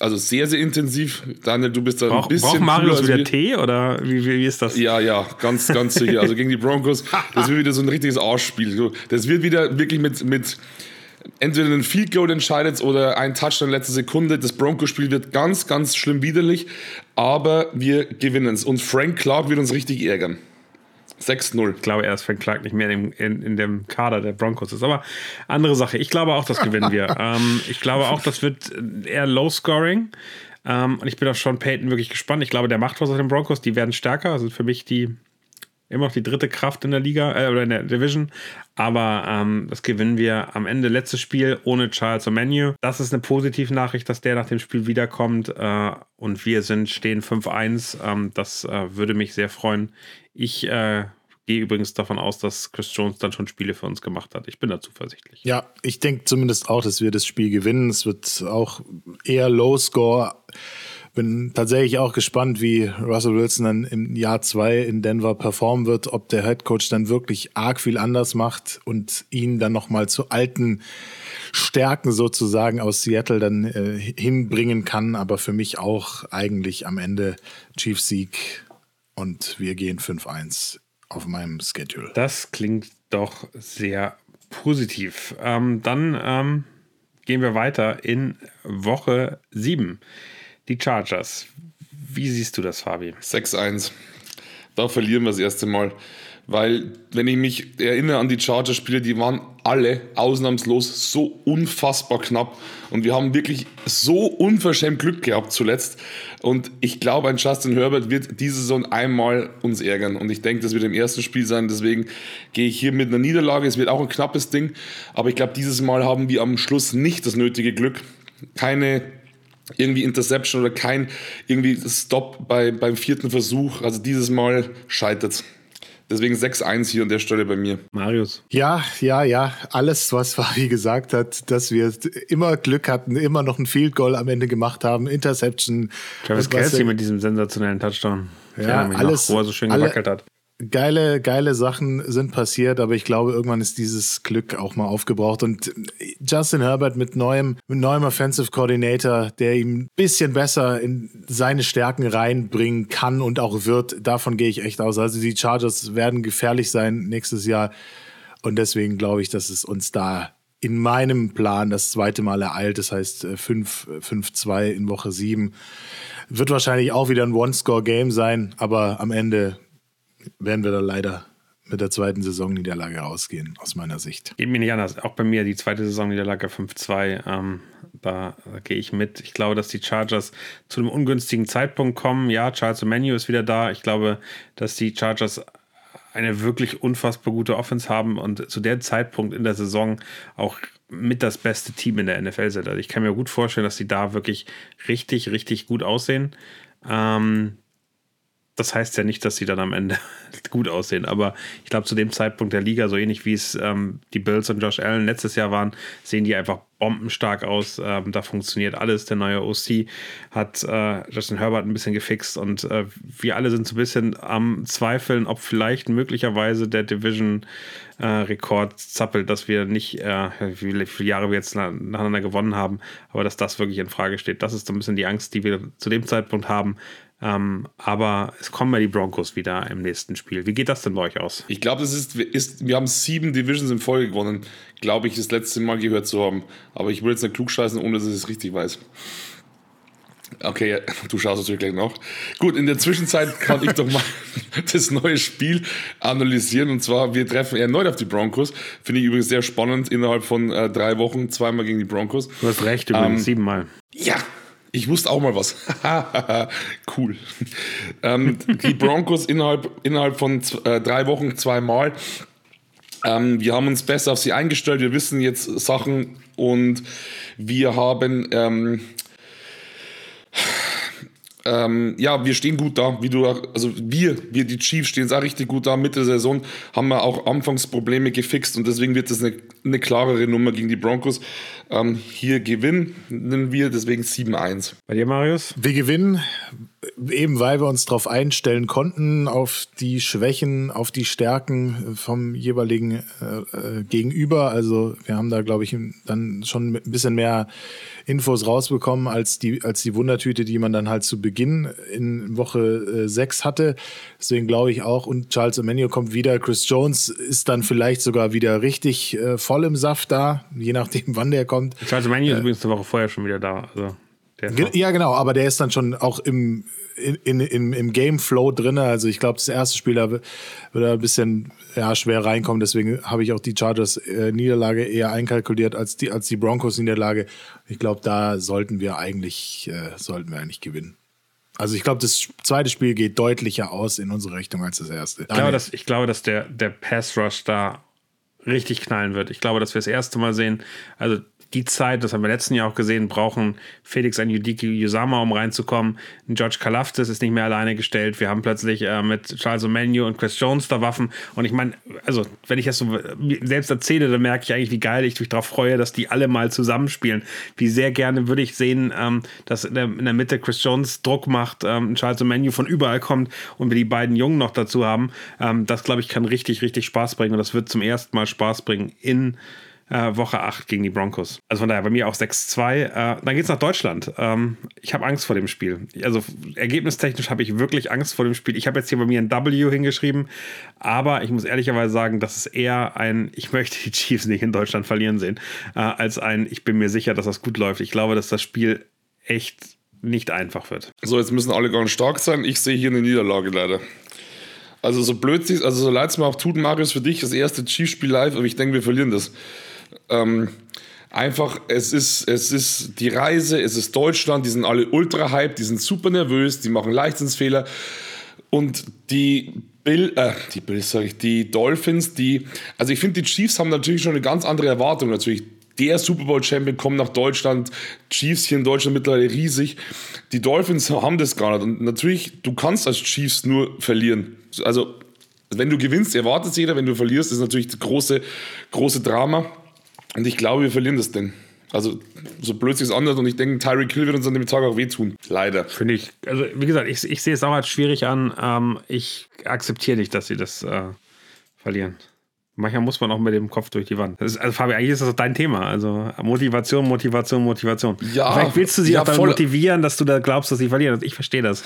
also sehr, sehr intensiv. Daniel, du bist da Brauch, ein bisschen. Braucht Marius wieder. Tee oder wie, wie, wie ist das? Ja, ja, ganz, ganz sicher. Also gegen die Broncos, das wird wieder so ein richtiges Arschspiel. Das wird wieder wirklich mit, mit entweder ein Field Goal entscheidet oder ein Touchdown in letzter Sekunde. Das Broncos-Spiel wird ganz, ganz schlimm widerlich, aber wir gewinnen es. Und Frank Clark wird uns richtig ärgern. 6-0. Ich glaube, erst Frank Clark nicht mehr in, in, in dem Kader der Broncos ist. Aber andere Sache. Ich glaube auch, das gewinnen wir. ähm, ich glaube auch, das wird eher Low-Scoring. Ähm, und ich bin auf Sean Payton wirklich gespannt. Ich glaube, der macht was aus den Broncos. Die werden stärker. Also für mich die immer noch die dritte Kraft in der Liga äh, oder in der Division. Aber ähm, das gewinnen wir am Ende. Letztes Spiel ohne Charles O'Menu. Das ist eine positive Nachricht, dass der nach dem Spiel wiederkommt. Äh, und wir sind stehen 5-1. Ähm, das äh, würde mich sehr freuen. Ich äh, gehe übrigens davon aus, dass Chris Jones dann schon Spiele für uns gemacht hat. Ich bin da zuversichtlich. Ja, ich denke zumindest auch, dass wir das Spiel gewinnen. Es wird auch eher Low Score. Bin tatsächlich auch gespannt, wie Russell Wilson dann im Jahr zwei in Denver performen wird, ob der Head Coach dann wirklich arg viel anders macht und ihn dann nochmal zu alten Stärken sozusagen aus Seattle dann äh, hinbringen kann. Aber für mich auch eigentlich am Ende Chiefs Sieg und wir gehen 5-1 auf meinem Schedule. Das klingt doch sehr positiv. Ähm, dann ähm, gehen wir weiter in Woche 7. Die Chargers. Wie siehst du das, Fabi? 6-1. Da verlieren wir das erste Mal. Weil, wenn ich mich erinnere an die Chargers-Spiele, die waren alle ausnahmslos so unfassbar knapp. Und wir haben wirklich so unverschämt Glück gehabt zuletzt. Und ich glaube, ein Justin Herbert wird diese Saison einmal uns ärgern. Und ich denke, das wird im ersten Spiel sein. Deswegen gehe ich hier mit einer Niederlage. Es wird auch ein knappes Ding. Aber ich glaube, dieses Mal haben wir am Schluss nicht das nötige Glück. Keine irgendwie Interception oder kein irgendwie Stop bei, beim vierten Versuch. Also dieses Mal scheitert Deswegen 6-1 hier an der Stelle bei mir. Marius. Ja, ja, ja. Alles, was Fabi gesagt hat, dass wir immer Glück hatten, immer noch ein Field Goal am Ende gemacht haben, Interception. Travis Kelsey mit diesem sensationellen Touchdown. Ja, alles- Noch, wo er so schön alle- gewackelt hat. Geile, geile Sachen sind passiert, aber ich glaube, irgendwann ist dieses Glück auch mal aufgebraucht. Und Justin Herbert mit neuem, mit neuem Offensive Coordinator, der ihm ein bisschen besser in seine Stärken reinbringen kann und auch wird, davon gehe ich echt aus. Also die Chargers werden gefährlich sein nächstes Jahr. Und deswegen glaube ich, dass es uns da in meinem Plan das zweite Mal ereilt. Das heißt äh, 5 5-2 in Woche 7. Wird wahrscheinlich auch wieder ein One-Score-Game sein, aber am Ende werden wir da leider mit der zweiten Saisonniederlage rausgehen, aus meiner Sicht. Geht mir nicht anders. Auch bei mir die zweite Saisonniederlage 5-2. Ähm, da, gehe ich mit. Ich glaube, dass die Chargers zu einem ungünstigen Zeitpunkt kommen. Ja, Charles Menu ist wieder da. Ich glaube, dass die Chargers eine wirklich unfassbar gute Offense haben und zu dem Zeitpunkt in der Saison auch mit das beste Team in der NFL sind. Also ich kann mir gut vorstellen, dass sie da wirklich richtig, richtig gut aussehen. Ähm, das heißt ja nicht, dass sie dann am Ende gut aussehen, aber ich glaube, zu dem Zeitpunkt der Liga, so ähnlich wie es ähm, die Bills und Josh Allen letztes Jahr waren, sehen die einfach bombenstark aus. Ähm, da funktioniert alles. Der neue OC hat äh, Justin Herbert ein bisschen gefixt und äh, wir alle sind so ein bisschen am Zweifeln, ob vielleicht möglicherweise der Division-Rekord zappelt, dass wir nicht, äh, wie viele Jahre wir jetzt na- nacheinander gewonnen haben, aber dass das wirklich in Frage steht. Das ist so ein bisschen die Angst, die wir zu dem Zeitpunkt haben. Ähm, aber es kommen ja die Broncos wieder im nächsten Spiel. Wie geht das denn bei euch aus? Ich glaube, das ist, ist, wir haben sieben Divisions in Folge gewonnen, glaube ich, das letzte Mal gehört zu haben. Aber ich will jetzt nicht klugscheißen, ohne dass ich es richtig weiß. Okay, du schaust natürlich gleich noch. Gut, in der Zwischenzeit kann ich doch mal das neue Spiel analysieren. Und zwar, wir treffen erneut auf die Broncos. Finde ich übrigens sehr spannend. Innerhalb von äh, drei Wochen zweimal gegen die Broncos. Du hast recht, übrigens, Ähm, siebenmal. Ja, ich wusste auch mal was. cool. Ähm, die Broncos innerhalb, innerhalb von äh, drei Wochen zweimal. Ähm, wir haben uns besser auf sie eingestellt. Wir wissen jetzt Sachen und wir haben. Ähm, Ähm, ja, wir stehen gut da, wie du, also wir, wir die Chiefs stehen auch richtig gut da. Mitte der Saison haben wir auch Anfangsprobleme gefixt und deswegen wird das eine, eine klarere Nummer gegen die Broncos. Ähm, hier gewinnen wir, deswegen 7-1. Bei dir, Marius? Wir gewinnen, eben weil wir uns darauf einstellen konnten, auf die Schwächen, auf die Stärken vom jeweiligen äh, äh Gegenüber. Also wir haben da, glaube ich, dann schon ein bisschen mehr Infos rausbekommen als die, als die Wundertüte, die man dann halt zu Beginn in Woche äh, 6 hatte. Deswegen glaube ich auch, und Charles Emmanuel kommt wieder. Chris Jones ist dann vielleicht sogar wieder richtig äh, voll im Saft da, je nachdem, wann der kommt. Charles Emmanuel äh, ist übrigens eine Woche vorher schon wieder da. Also ja, genau, aber der ist dann schon auch im, in, in, im Game-Flow drin. Also ich glaube, das erste Spiel da wird er ein bisschen ja, schwer reinkommen. Deswegen habe ich auch die Chargers-Niederlage äh, eher einkalkuliert als die, als die Broncos-Niederlage. Ich glaube, da sollten wir eigentlich, äh, sollten wir eigentlich gewinnen. Also ich glaube, das zweite Spiel geht deutlicher aus in unsere Richtung als das erste. Ich glaube, dass, ich glaube, dass der, der Pass-Rush da richtig knallen wird. Ich glaube, dass wir das erste Mal sehen, also die Zeit, das haben wir letzten Jahr auch gesehen, brauchen Felix Anjudiki Yusama, um reinzukommen. George Kalaftis ist nicht mehr alleine gestellt. Wir haben plötzlich äh, mit Charles O'Menu und Chris Jones da Waffen. Und ich meine, also, wenn ich das so selbst erzähle, dann merke ich eigentlich, wie geil ich mich darauf freue, dass die alle mal zusammenspielen. Wie sehr gerne würde ich sehen, ähm, dass in der, in der, Mitte Chris Jones Druck macht, ähm, Charles O'Menu von überall kommt und wir die beiden Jungen noch dazu haben. Ähm, das, glaube ich, kann richtig, richtig Spaß bringen. Und das wird zum ersten Mal Spaß bringen in äh, Woche 8 gegen die Broncos. Also von daher bei mir auch 6-2. Äh, dann geht's nach Deutschland. Ähm, ich habe Angst vor dem Spiel. Also ergebnistechnisch habe ich wirklich Angst vor dem Spiel. Ich habe jetzt hier bei mir ein W hingeschrieben, aber ich muss ehrlicherweise sagen, das ist eher ein, ich möchte die Chiefs nicht in Deutschland verlieren sehen, äh, als ein, ich bin mir sicher, dass das gut läuft. Ich glaube, dass das Spiel echt nicht einfach wird. So, jetzt müssen alle ganz stark sein. Ich sehe hier eine Niederlage leider. Also so blöd also so leid es mir auch tut, Marius, für dich das erste Chiefs-Spiel live, aber ich denke, wir verlieren das. Ähm, einfach, es ist, es ist die Reise, es ist Deutschland, die sind alle ultra hyped, die sind super nervös, die machen Leichtsinnsfehler. Und die Bill, äh, die Bills, sag ich, die Dolphins, die, also ich finde, die Chiefs haben natürlich schon eine ganz andere Erwartung. Natürlich, der Super Bowl Champion kommt nach Deutschland, Chiefs hier in Deutschland mittlerweile riesig. Die Dolphins haben das gar nicht. Und natürlich, du kannst als Chiefs nur verlieren. Also, wenn du gewinnst, erwartet jeder, wenn du verlierst, ist natürlich das große, große Drama. Und ich glaube, wir verlieren das Ding. Also, so blöd sich es anders und ich denke, Tyreek Hill wird uns an dem Tag auch wehtun. Leider. Finde ich, also wie gesagt, ich, ich sehe es auch als schwierig an. Ähm, ich akzeptiere nicht, dass sie das äh, verlieren. Manchmal muss man auch mit dem Kopf durch die Wand. Ist, also, Fabi, eigentlich ist das dein Thema. Also, Motivation, Motivation, Motivation. Ja, Vielleicht willst du sie ja, auch motivieren, dass du da glaubst, dass sie verlieren. Ich verstehe das.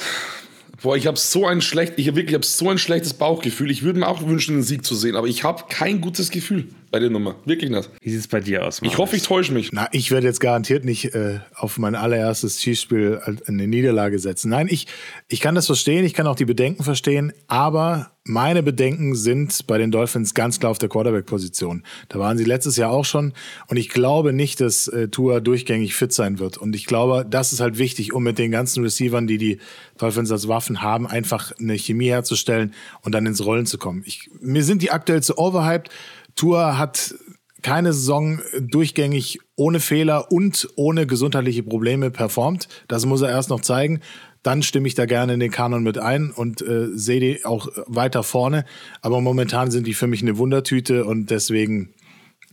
Boah, ich habe so ein schlecht, ich habe wirklich, ich habe so ein schlechtes Bauchgefühl. Ich würde mir auch wünschen, einen Sieg zu sehen, aber ich habe kein gutes Gefühl bei der Nummer. Wirklich nicht. Wie sieht es bei dir aus? Marius? Ich hoffe, ich täusche mich. Na, ich werde jetzt garantiert nicht äh, auf mein allererstes Schießspiel eine Niederlage setzen. Nein, ich, ich kann das verstehen, ich kann auch die Bedenken verstehen, aber meine Bedenken sind bei den Dolphins ganz klar auf der Quarterback-Position. Da waren sie letztes Jahr auch schon und ich glaube nicht, dass äh, Tua durchgängig fit sein wird. Und ich glaube, das ist halt wichtig, um mit den ganzen Receivern, die die Dolphins als Waffen haben, einfach eine Chemie herzustellen und dann ins Rollen zu kommen. Ich, mir sind die aktuell zu overhyped. Tour hat keine Saison durchgängig ohne Fehler und ohne gesundheitliche Probleme performt. Das muss er erst noch zeigen. Dann stimme ich da gerne in den Kanon mit ein und äh, sehe die auch weiter vorne. Aber momentan sind die für mich eine Wundertüte und deswegen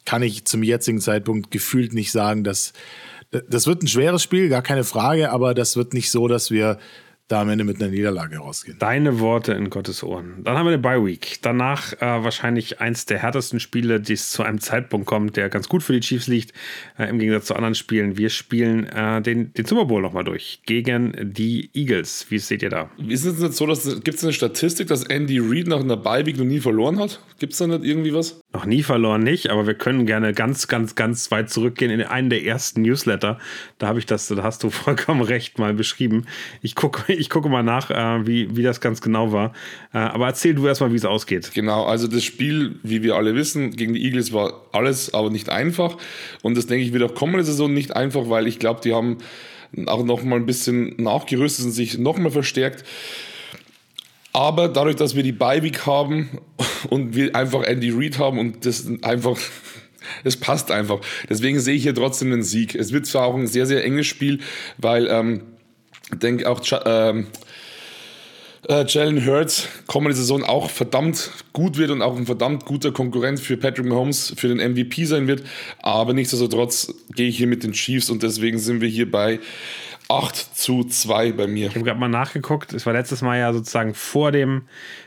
kann ich zum jetzigen Zeitpunkt gefühlt nicht sagen, dass das wird ein schweres Spiel, gar keine Frage, aber das wird nicht so, dass wir da am Ende mit einer Niederlage rausgehen. Deine Worte in Gottes Ohren. Dann haben wir eine Bye Week. Danach äh, wahrscheinlich eins der härtesten Spiele, die es zu einem Zeitpunkt kommt, der ganz gut für die Chiefs liegt, äh, im Gegensatz zu anderen Spielen. Wir spielen äh, den, den Super Bowl nochmal durch gegen die Eagles. Wie seht ihr da? Ist es nicht so, dass gibt es eine Statistik, dass Andy Reid nach einer Bye Week noch nie verloren hat? Gibt es da nicht irgendwie was? Noch nie verloren nicht, aber wir können gerne ganz, ganz, ganz weit zurückgehen in einen der ersten Newsletter. Da habe ich das, da hast du vollkommen recht mal beschrieben. Ich gucke ich gucke mal nach, äh, wie, wie das ganz genau war. Äh, aber erzähl du erstmal, wie es ausgeht. Genau, also das Spiel, wie wir alle wissen, gegen die Eagles war alles aber nicht einfach. Und das denke ich wird auch kommende Saison nicht einfach, weil ich glaube, die haben auch noch mal ein bisschen nachgerüstet und sich noch mal verstärkt. Aber dadurch, dass wir die Beiweek haben und wir einfach Andy Reid haben und das einfach es passt einfach. Deswegen sehe ich hier trotzdem einen Sieg. Es wird zwar auch ein sehr, sehr enges Spiel, weil ähm, denke auch, ähm, äh, Jalen Hurts kommende Saison auch verdammt gut wird und auch ein verdammt guter Konkurrent für Patrick Mahomes für den MVP sein wird. Aber nichtsdestotrotz gehe ich hier mit den Chiefs und deswegen sind wir hier bei 8 zu 2 bei mir. Ich habe gerade mal nachgeguckt. Es war letztes Mal ja sozusagen vor dem,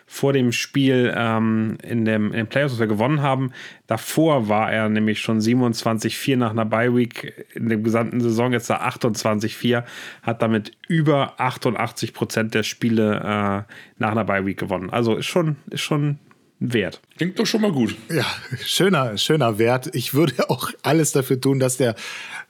vor dem Spiel ähm, in, dem, in den Playoffs, was wir gewonnen haben. Davor war er nämlich schon 27-4 nach einer Bye-Week in der gesamten Saison. Jetzt da 28-4, hat damit über 88 Prozent der Spiele äh, nach einer Bye-Week gewonnen. Also ist schon, ist schon Wert. Klingt doch schon mal gut. Ja, schöner, schöner Wert. Ich würde auch alles dafür tun, dass der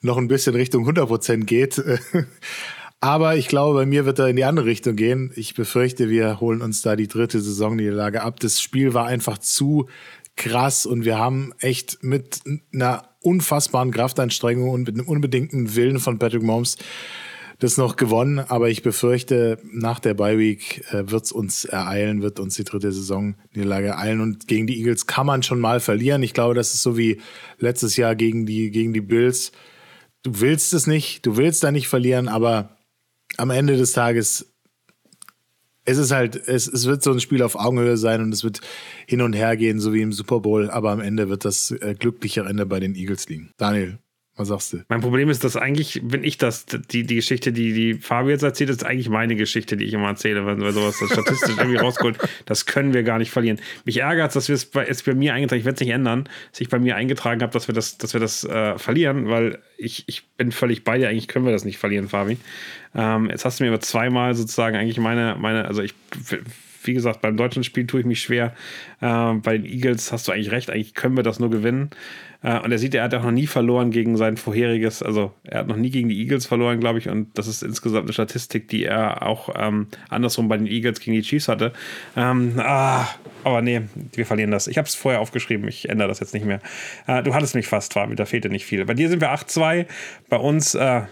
noch ein bisschen Richtung 100% geht. Aber ich glaube, bei mir wird er in die andere Richtung gehen. Ich befürchte, wir holen uns da die dritte Saisonniederlage ab. Das Spiel war einfach zu krass und wir haben echt mit einer unfassbaren Kraftanstrengung und mit einem unbedingten Willen von Patrick Mahomes das noch gewonnen, aber ich befürchte, nach der Bye Week äh, wird es uns ereilen, wird uns die dritte Saison Niederlage ereilen und gegen die Eagles kann man schon mal verlieren. Ich glaube, das ist so wie letztes Jahr gegen die, gegen die Bills. Du willst es nicht, du willst da nicht verlieren, aber am Ende des Tages es ist halt, es, es wird so ein Spiel auf Augenhöhe sein und es wird hin und her gehen, so wie im Super Bowl, aber am Ende wird das äh, glückliche Ende bei den Eagles liegen. Daniel, was sagst du? Mein Problem ist, dass eigentlich, wenn ich das, die, die Geschichte, die, die Fabi jetzt erzählt, ist eigentlich meine Geschichte, die ich immer erzähle, wenn wir sowas statistisch irgendwie rausgeholt, das können wir gar nicht verlieren. Mich ärgert es, dass wir es bei, bei mir eingetragen, ich werde es nicht ändern, dass ich bei mir eingetragen habe, dass wir das, dass wir das äh, verlieren, weil ich, ich bin völlig bei dir, eigentlich können wir das nicht verlieren, Fabi. Ähm, jetzt hast du mir aber zweimal sozusagen eigentlich meine, meine, also ich wie gesagt, beim deutschen Spiel tue ich mich schwer. Äh, bei den Eagles hast du eigentlich recht, eigentlich können wir das nur gewinnen. Äh, und er sieht, er hat auch noch nie verloren gegen sein vorheriges, also er hat noch nie gegen die Eagles verloren, glaube ich. Und das ist insgesamt eine Statistik, die er auch ähm, andersrum bei den Eagles gegen die Chiefs hatte. Ähm, ah, aber nee, wir verlieren das. Ich habe es vorher aufgeschrieben, ich ändere das jetzt nicht mehr. Äh, du hattest mich fast, Fabi, da fehlte nicht viel. Bei dir sind wir 8-2, bei uns äh,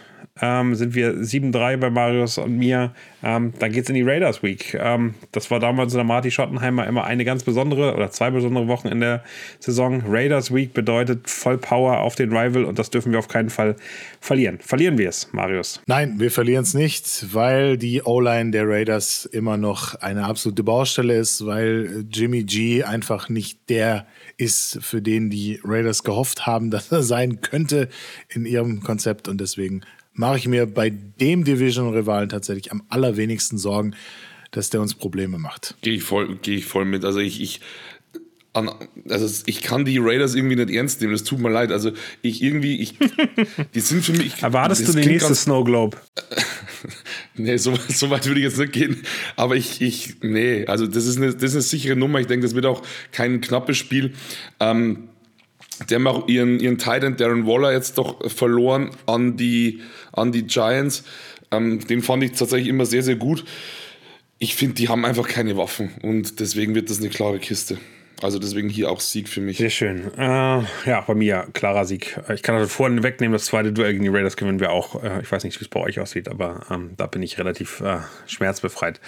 ähm, sind wir 7-3 bei Marius und mir. Ähm, dann geht es in die Raiders Week. Ähm, das war damals in der Marty Schottenheimer immer eine ganz besondere oder zwei besondere Wochen in der Saison. Raiders Week bedeutet voll Power auf den Rival und das dürfen wir auf keinen Fall verlieren. Verlieren wir es, Marius? Nein, wir verlieren es nicht, weil die O-Line der Raiders immer noch eine absolute Baustelle ist, weil Jimmy G einfach nicht der ist, für den die Raiders gehofft haben, dass er sein könnte in ihrem Konzept und deswegen mache ich mir bei dem Division-Rivalen tatsächlich am allerwenigsten Sorgen, dass der uns Probleme macht. Gehe ich voll, gehe ich voll mit. Also ich, ich an, also ich kann die Raiders irgendwie nicht ernst nehmen, das tut mir leid. Also ich irgendwie, ich, die sind für mich. Erwartest du den nächsten Snow Globe? nee, so, so, weit würde ich jetzt nicht gehen. Aber ich, ich, nee, also das ist eine, das ist eine sichere Nummer. Ich denke, das wird auch kein knappes Spiel. Ähm, die haben auch ihren, ihren Titan Darren Waller jetzt doch verloren an die, an die Giants. Ähm, den fand ich tatsächlich immer sehr, sehr gut. Ich finde, die haben einfach keine Waffen und deswegen wird das eine klare Kiste. Also deswegen hier auch Sieg für mich. Sehr schön. Äh, ja, bei mir klarer Sieg. Ich kann also vorhin wegnehmen, das zweite Duell gegen die Raiders gewinnen wir auch. Äh, ich weiß nicht, wie es bei euch aussieht, aber ähm, da bin ich relativ äh, schmerzbefreit.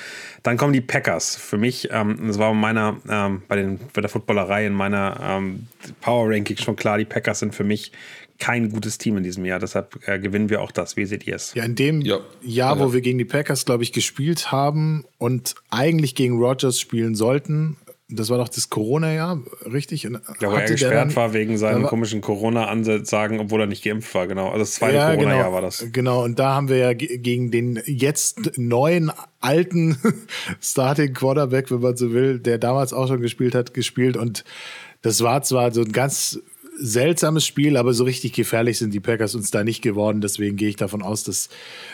Dann kommen die Packers. Für mich, ähm, das war bei meiner, ähm, bei, den, bei der Footballerei in meiner ähm, Power Ranking schon klar, die Packers sind für mich kein gutes Team in diesem Jahr. Deshalb äh, gewinnen wir auch das. Wie seht ihr es? Ja, in dem ja. Jahr, wo wir gegen die Packers, glaube ich, gespielt haben und eigentlich gegen Rogers spielen sollten, das war doch das Corona-Jahr, richtig? ja, wo er gesperrt dann, war wegen seinen war, komischen Corona-Ansagen, obwohl er nicht geimpft war, genau. Also das zweite ja, Corona-Jahr genau, war das. Genau, und da haben wir ja gegen den jetzt neuen, alten Starting Quarterback, wenn man so will, der damals auch schon gespielt hat, gespielt. Und das war zwar so ein ganz seltsames Spiel, aber so richtig gefährlich sind die Packers uns da nicht geworden. Deswegen gehe ich davon aus, das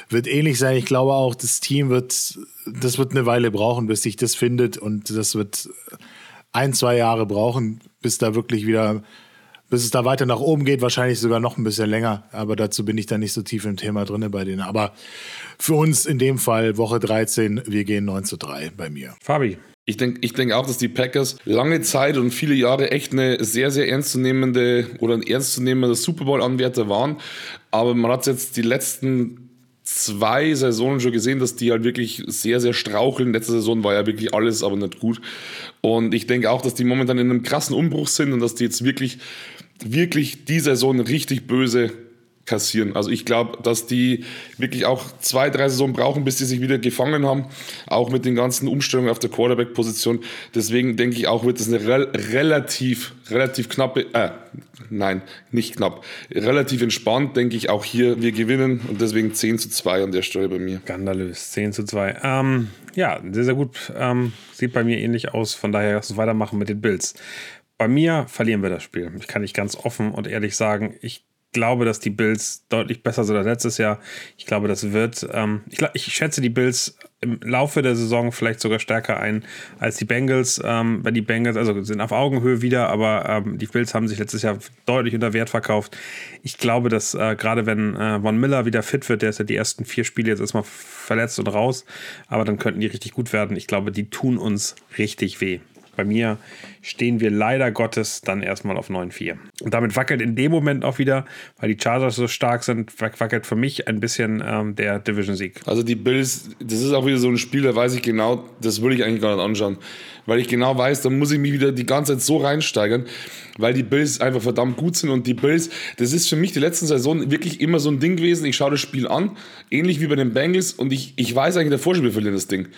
wird ähnlich sein. Ich glaube auch, das Team wird, das wird eine Weile brauchen, bis sich das findet und das wird ein, zwei Jahre brauchen, bis da wirklich wieder, bis es da weiter nach oben geht. Wahrscheinlich sogar noch ein bisschen länger, aber dazu bin ich da nicht so tief im Thema drin bei denen. Aber für uns in dem Fall Woche 13, wir gehen 9 zu 3 bei mir. Fabi. Ich denke ich denk auch, dass die Packers lange Zeit und viele Jahre echt eine sehr, sehr ernstzunehmende oder ein ernstzunehmender Super Bowl-Anwärter waren. Aber man hat jetzt die letzten zwei Saisonen schon gesehen, dass die halt wirklich sehr, sehr straucheln. Letzte Saison war ja wirklich alles, aber nicht gut. Und ich denke auch, dass die momentan in einem krassen Umbruch sind und dass die jetzt wirklich, wirklich die Saison richtig böse kassieren. Also ich glaube, dass die wirklich auch zwei, drei Saisonen brauchen, bis die sich wieder gefangen haben, auch mit den ganzen Umstellungen auf der Quarterback-Position. Deswegen denke ich auch, wird es eine re relativ, relativ knappe, äh, nein, nicht knapp, relativ entspannt, denke ich auch hier, wir gewinnen und deswegen 10 zu 2 an der Stelle bei mir. Skandalös, 10 zu 2. Ähm, ja, sehr, sehr gut. Ähm, sieht bei mir ähnlich aus, von daher lass uns weitermachen mit den Bills. Bei mir verlieren wir das Spiel. Ich kann nicht ganz offen und ehrlich sagen, ich glaube, dass die Bills deutlich besser sind als letztes Jahr. Ich glaube, das wird, ähm, ich, ich, schätze die Bills im Laufe der Saison vielleicht sogar stärker ein als die Bengals. Ähm, wenn die Bengals, also sind auf Augenhöhe wieder, aber ähm, die Bills haben sich letztes Jahr deutlich unter Wert verkauft. Ich glaube, dass äh, gerade wenn äh, Von Miller wieder fit wird, der ist ja die ersten vier Spiele jetzt erstmal verletzt und raus, aber dann könnten die richtig gut werden. Ich glaube, die tun uns richtig weh. Bei mir stehen wir leider Gottes dann erstmal auf 9-4. Und damit wackelt in dem Moment auch wieder, weil die Chargers so stark sind, wackelt für mich ein bisschen ähm, der Division-Sieg. Also die Bills, das ist auch wieder so ein Spiel, da weiß ich genau, das würde ich eigentlich gar nicht anschauen. Weil ich genau weiß, da muss ich mich wieder die ganze Zeit so reinsteigern, weil die Bills einfach verdammt gut sind und die Bills, das ist für mich die letzten Saison wirklich immer so ein Ding gewesen. Ich schaue das Spiel an, ähnlich wie bei den Bengals und ich, ich weiß eigentlich davor schon, wir verlieren das Ding.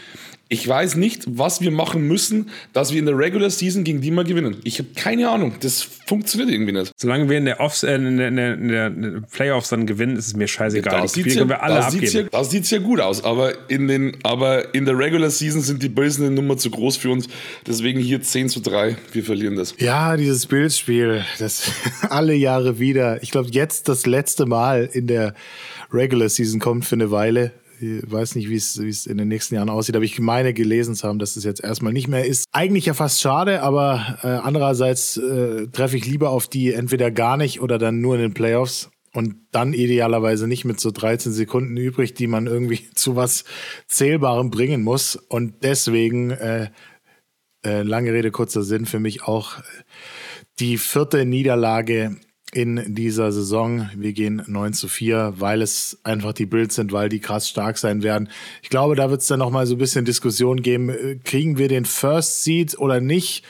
Ich weiß nicht, was wir machen müssen, dass wir in der Regular Season gegen die mal gewinnen. Ich habe keine Ahnung. Das funktioniert irgendwie nicht. Solange wir in der, Offs äh, in der, in der, in der Playoffs dann gewinnen, ist es mir scheißegal. Da sieht ja, wir alle da abgeben. Ja, da sieht es ja gut aus. Aber in, den, aber in der Regular Season sind die Bills eine Nummer zu groß für uns. Deswegen hier 10 zu 3. Wir verlieren das. Ja, dieses Bills-Spiel, das alle Jahre wieder. Ich glaube, jetzt das letzte Mal in der Regular Season kommt für eine Weile. Weiß nicht, wie es in den nächsten Jahren aussieht, aber ich meine gelesen zu haben, dass es jetzt erstmal nicht mehr ist. Eigentlich ja fast schade, aber äh, andererseits äh, treffe ich lieber auf die entweder gar nicht oder dann nur in den Playoffs und dann idealerweise nicht mit so 13 Sekunden übrig, die man irgendwie zu was Zählbarem bringen muss. Und deswegen, äh, äh, lange Rede, kurzer Sinn, für mich auch die vierte Niederlage in dieser Saison. Wir gehen 9 zu 4, weil es einfach die Bills sind, weil die krass stark sein werden. Ich glaube, da wird es dann nochmal so ein bisschen Diskussion geben. Kriegen wir den First Seed oder nicht?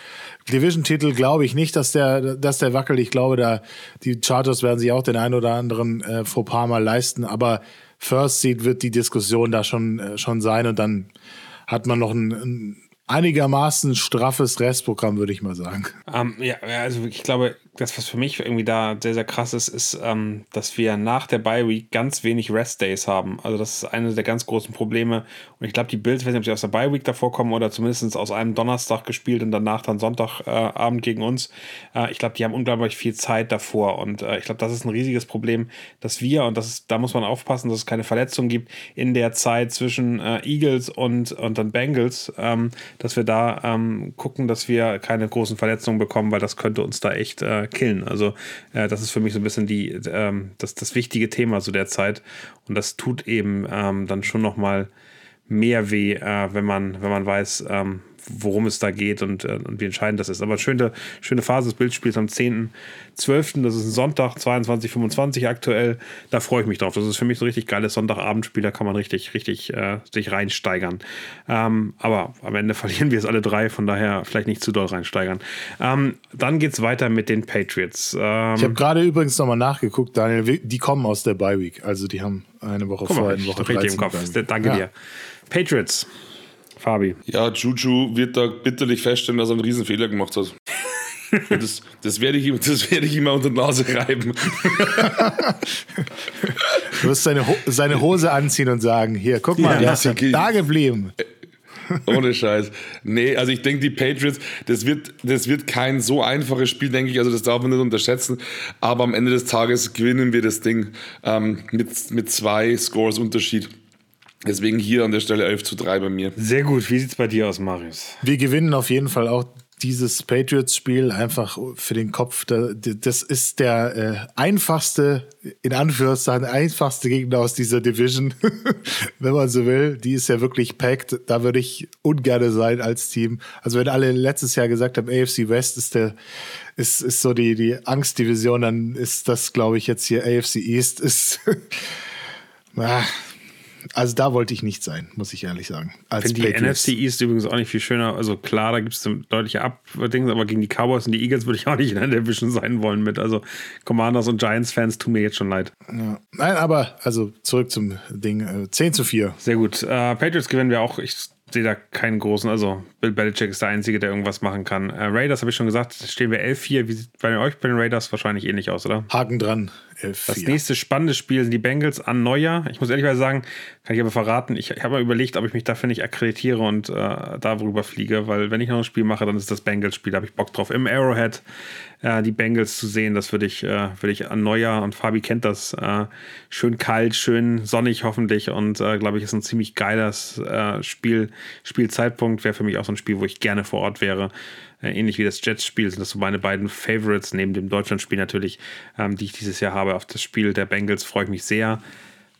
Division-Titel glaube ich nicht, dass der, dass der wackelt. Ich glaube, da die Chargers werden sich auch den einen oder anderen äh, Fauxpas mal leisten. Aber First Seed wird die Diskussion da schon, äh, schon sein und dann hat man noch ein, ein einigermaßen straffes Restprogramm, würde ich mal sagen. Um, ähm, ja, also ich glaube, das, was für mich irgendwie da sehr, sehr krass ist, ist, ähm, dass wir nach der Bye Week ganz wenig Rest Days haben. Also, das ist eines der ganz großen Probleme. Und ich glaube, die Bills, ob sie aus der Bye Week davor kommen oder zumindest aus einem Donnerstag gespielt und danach dann Sonntagabend äh, gegen uns. Äh, ich glaube, die haben unglaublich viel Zeit davor. Und äh, ich glaube, das ist ein riesiges Problem, dass wir, und das ist, da muss man aufpassen, dass es keine Verletzungen gibt, in der Zeit zwischen äh, Eagles und, und dann Bengals, ähm, dass wir da ähm, gucken, dass wir keine großen Verletzungen bekommen, weil das könnte uns da echt äh, killen. Also äh, das ist für mich so ein bisschen die, ähm, das, das wichtige Thema so der Zeit. Und das tut eben ähm, dann schon nochmal mehr weh, äh, wenn man, wenn man weiß, ähm, worum es da geht und, äh, und wie entscheidend das ist. Aber schöne, schöne Phase des Bildspiels am 10.12., das ist ein Sonntag, 22.25 aktuell. Da freue ich mich drauf. Das ist für mich so ein richtig geiles Sonntagabendspiel, da kann man richtig, richtig äh, sich reinsteigern. Ähm, aber am Ende verlieren wir es alle drei, von daher vielleicht nicht zu doll reinsteigern. Ähm, dann geht es weiter mit den Patriots. Ähm, ich habe gerade übrigens nochmal nachgeguckt, Daniel, die kommen aus der Bye Week, also die haben eine Woche vorher, eine Woche richtig im Kopf. Danke ja. dir. Patriots. Fabi. Ja, Juju wird da bitterlich feststellen, dass er einen Riesenfehler gemacht hat. Das, das, werde ich, das werde ich ihm unter die Nase reiben. du wirst seine, seine Hose anziehen und sagen: Hier, guck mal, ja, der ist da geblieben. Ohne Scheiß. Nee, also ich denke, die Patriots, das wird, das wird kein so einfaches Spiel, denke ich. Also das darf man nicht unterschätzen. Aber am Ende des Tages gewinnen wir das Ding ähm, mit, mit zwei Scores Unterschied. Deswegen hier an der Stelle 11 zu 3 bei mir. Sehr gut. Wie sieht es bei dir aus, Marius? Wir gewinnen auf jeden Fall auch dieses Patriots-Spiel einfach für den Kopf. Das ist der äh, einfachste, in Anführungszeichen, einfachste Gegner aus dieser Division, wenn man so will. Die ist ja wirklich packed. Da würde ich ungern sein als Team. Also wenn alle letztes Jahr gesagt haben, AFC West ist der, ist, ist so die, die Angstdivision, dann ist das, glaube ich, jetzt hier AFC East ist. Also da wollte ich nicht sein, muss ich ehrlich sagen. Als die NFC East übrigens auch nicht viel schöner. Also klar, da gibt es deutliche Abdings, aber gegen die Cowboys und die Eagles würde ich auch nicht in der Division sein wollen mit. Also Commanders und Giants-Fans tun mir jetzt schon leid. Ja. Nein, aber also zurück zum Ding. Äh, 10 zu 4. Sehr gut. Äh, Patriots gewinnen wir auch. Ich sehe da keinen großen, also Bill Belichick ist der Einzige, der irgendwas machen kann. Äh, Raiders habe ich schon gesagt, stehen wir 11-4. Wie sieht bei euch bei den Raiders wahrscheinlich ähnlich aus, oder? Haken dran. 11, das nächste spannende Spiel sind die Bengals an Neujahr. Ich muss ehrlich sagen, kann ich aber verraten, ich, ich habe mal überlegt, ob ich mich dafür nicht akkreditiere und äh, darüber fliege, weil wenn ich noch ein Spiel mache, dann ist das Bengals-Spiel, da habe ich Bock drauf. Im Arrowhead äh, die Bengals zu sehen, das würde ich, äh, würde ich an Neujahr und Fabi kennt das. Äh, schön kalt, schön sonnig hoffentlich und äh, glaube ich, ist ein ziemlich geiles äh, Spiel, Spielzeitpunkt. Wäre für mich auch so ein Spiel, wo ich gerne vor Ort wäre. Äh, ähnlich wie das Jets-Spiel sind das so meine beiden Favorites, neben dem Deutschland-Spiel natürlich, ähm, die ich dieses Jahr habe. Auf das Spiel der Bengals freue ich mich sehr.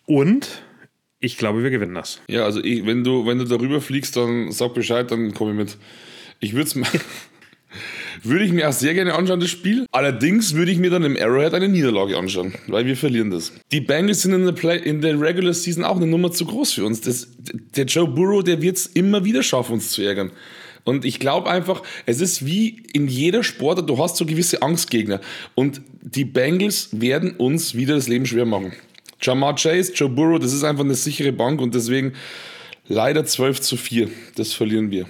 Und ich glaube, wir gewinnen das. Ja, also ich, wenn, du, wenn du darüber fliegst, dann sag Bescheid, dann komme ich mit. Ich würde es Würde ich mir auch sehr gerne anschauen, das Spiel. Allerdings würde ich mir dann im Arrowhead eine Niederlage anschauen, weil wir verlieren das. Die Bengals sind in der, Play in der Regular Season auch eine Nummer zu groß für uns. Das, der Joe Burrow, der wird es immer wieder schaffen, uns zu ärgern. Und ich glaube einfach, es ist wie in jeder Sportart, du hast so gewisse Angstgegner. Und die Bengals werden uns wieder das Leben schwer machen. Jamar Chase, Joe Burrow, das ist einfach eine sichere Bank und deswegen leider 12 zu 4. Das verlieren wir.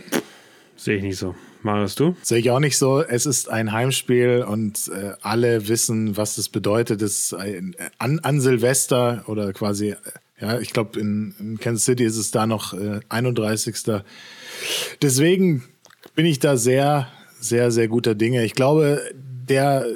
Sehe ich nicht so. Marius, du? Sehe ich auch nicht so. Es ist ein Heimspiel und äh, alle wissen, was das bedeutet. Das ein, an, an Silvester oder quasi, ja, ich glaube, in, in, Kansas City ist es da noch äh, 31. Deswegen bin ich da sehr, sehr, sehr guter Dinge. Ich glaube, der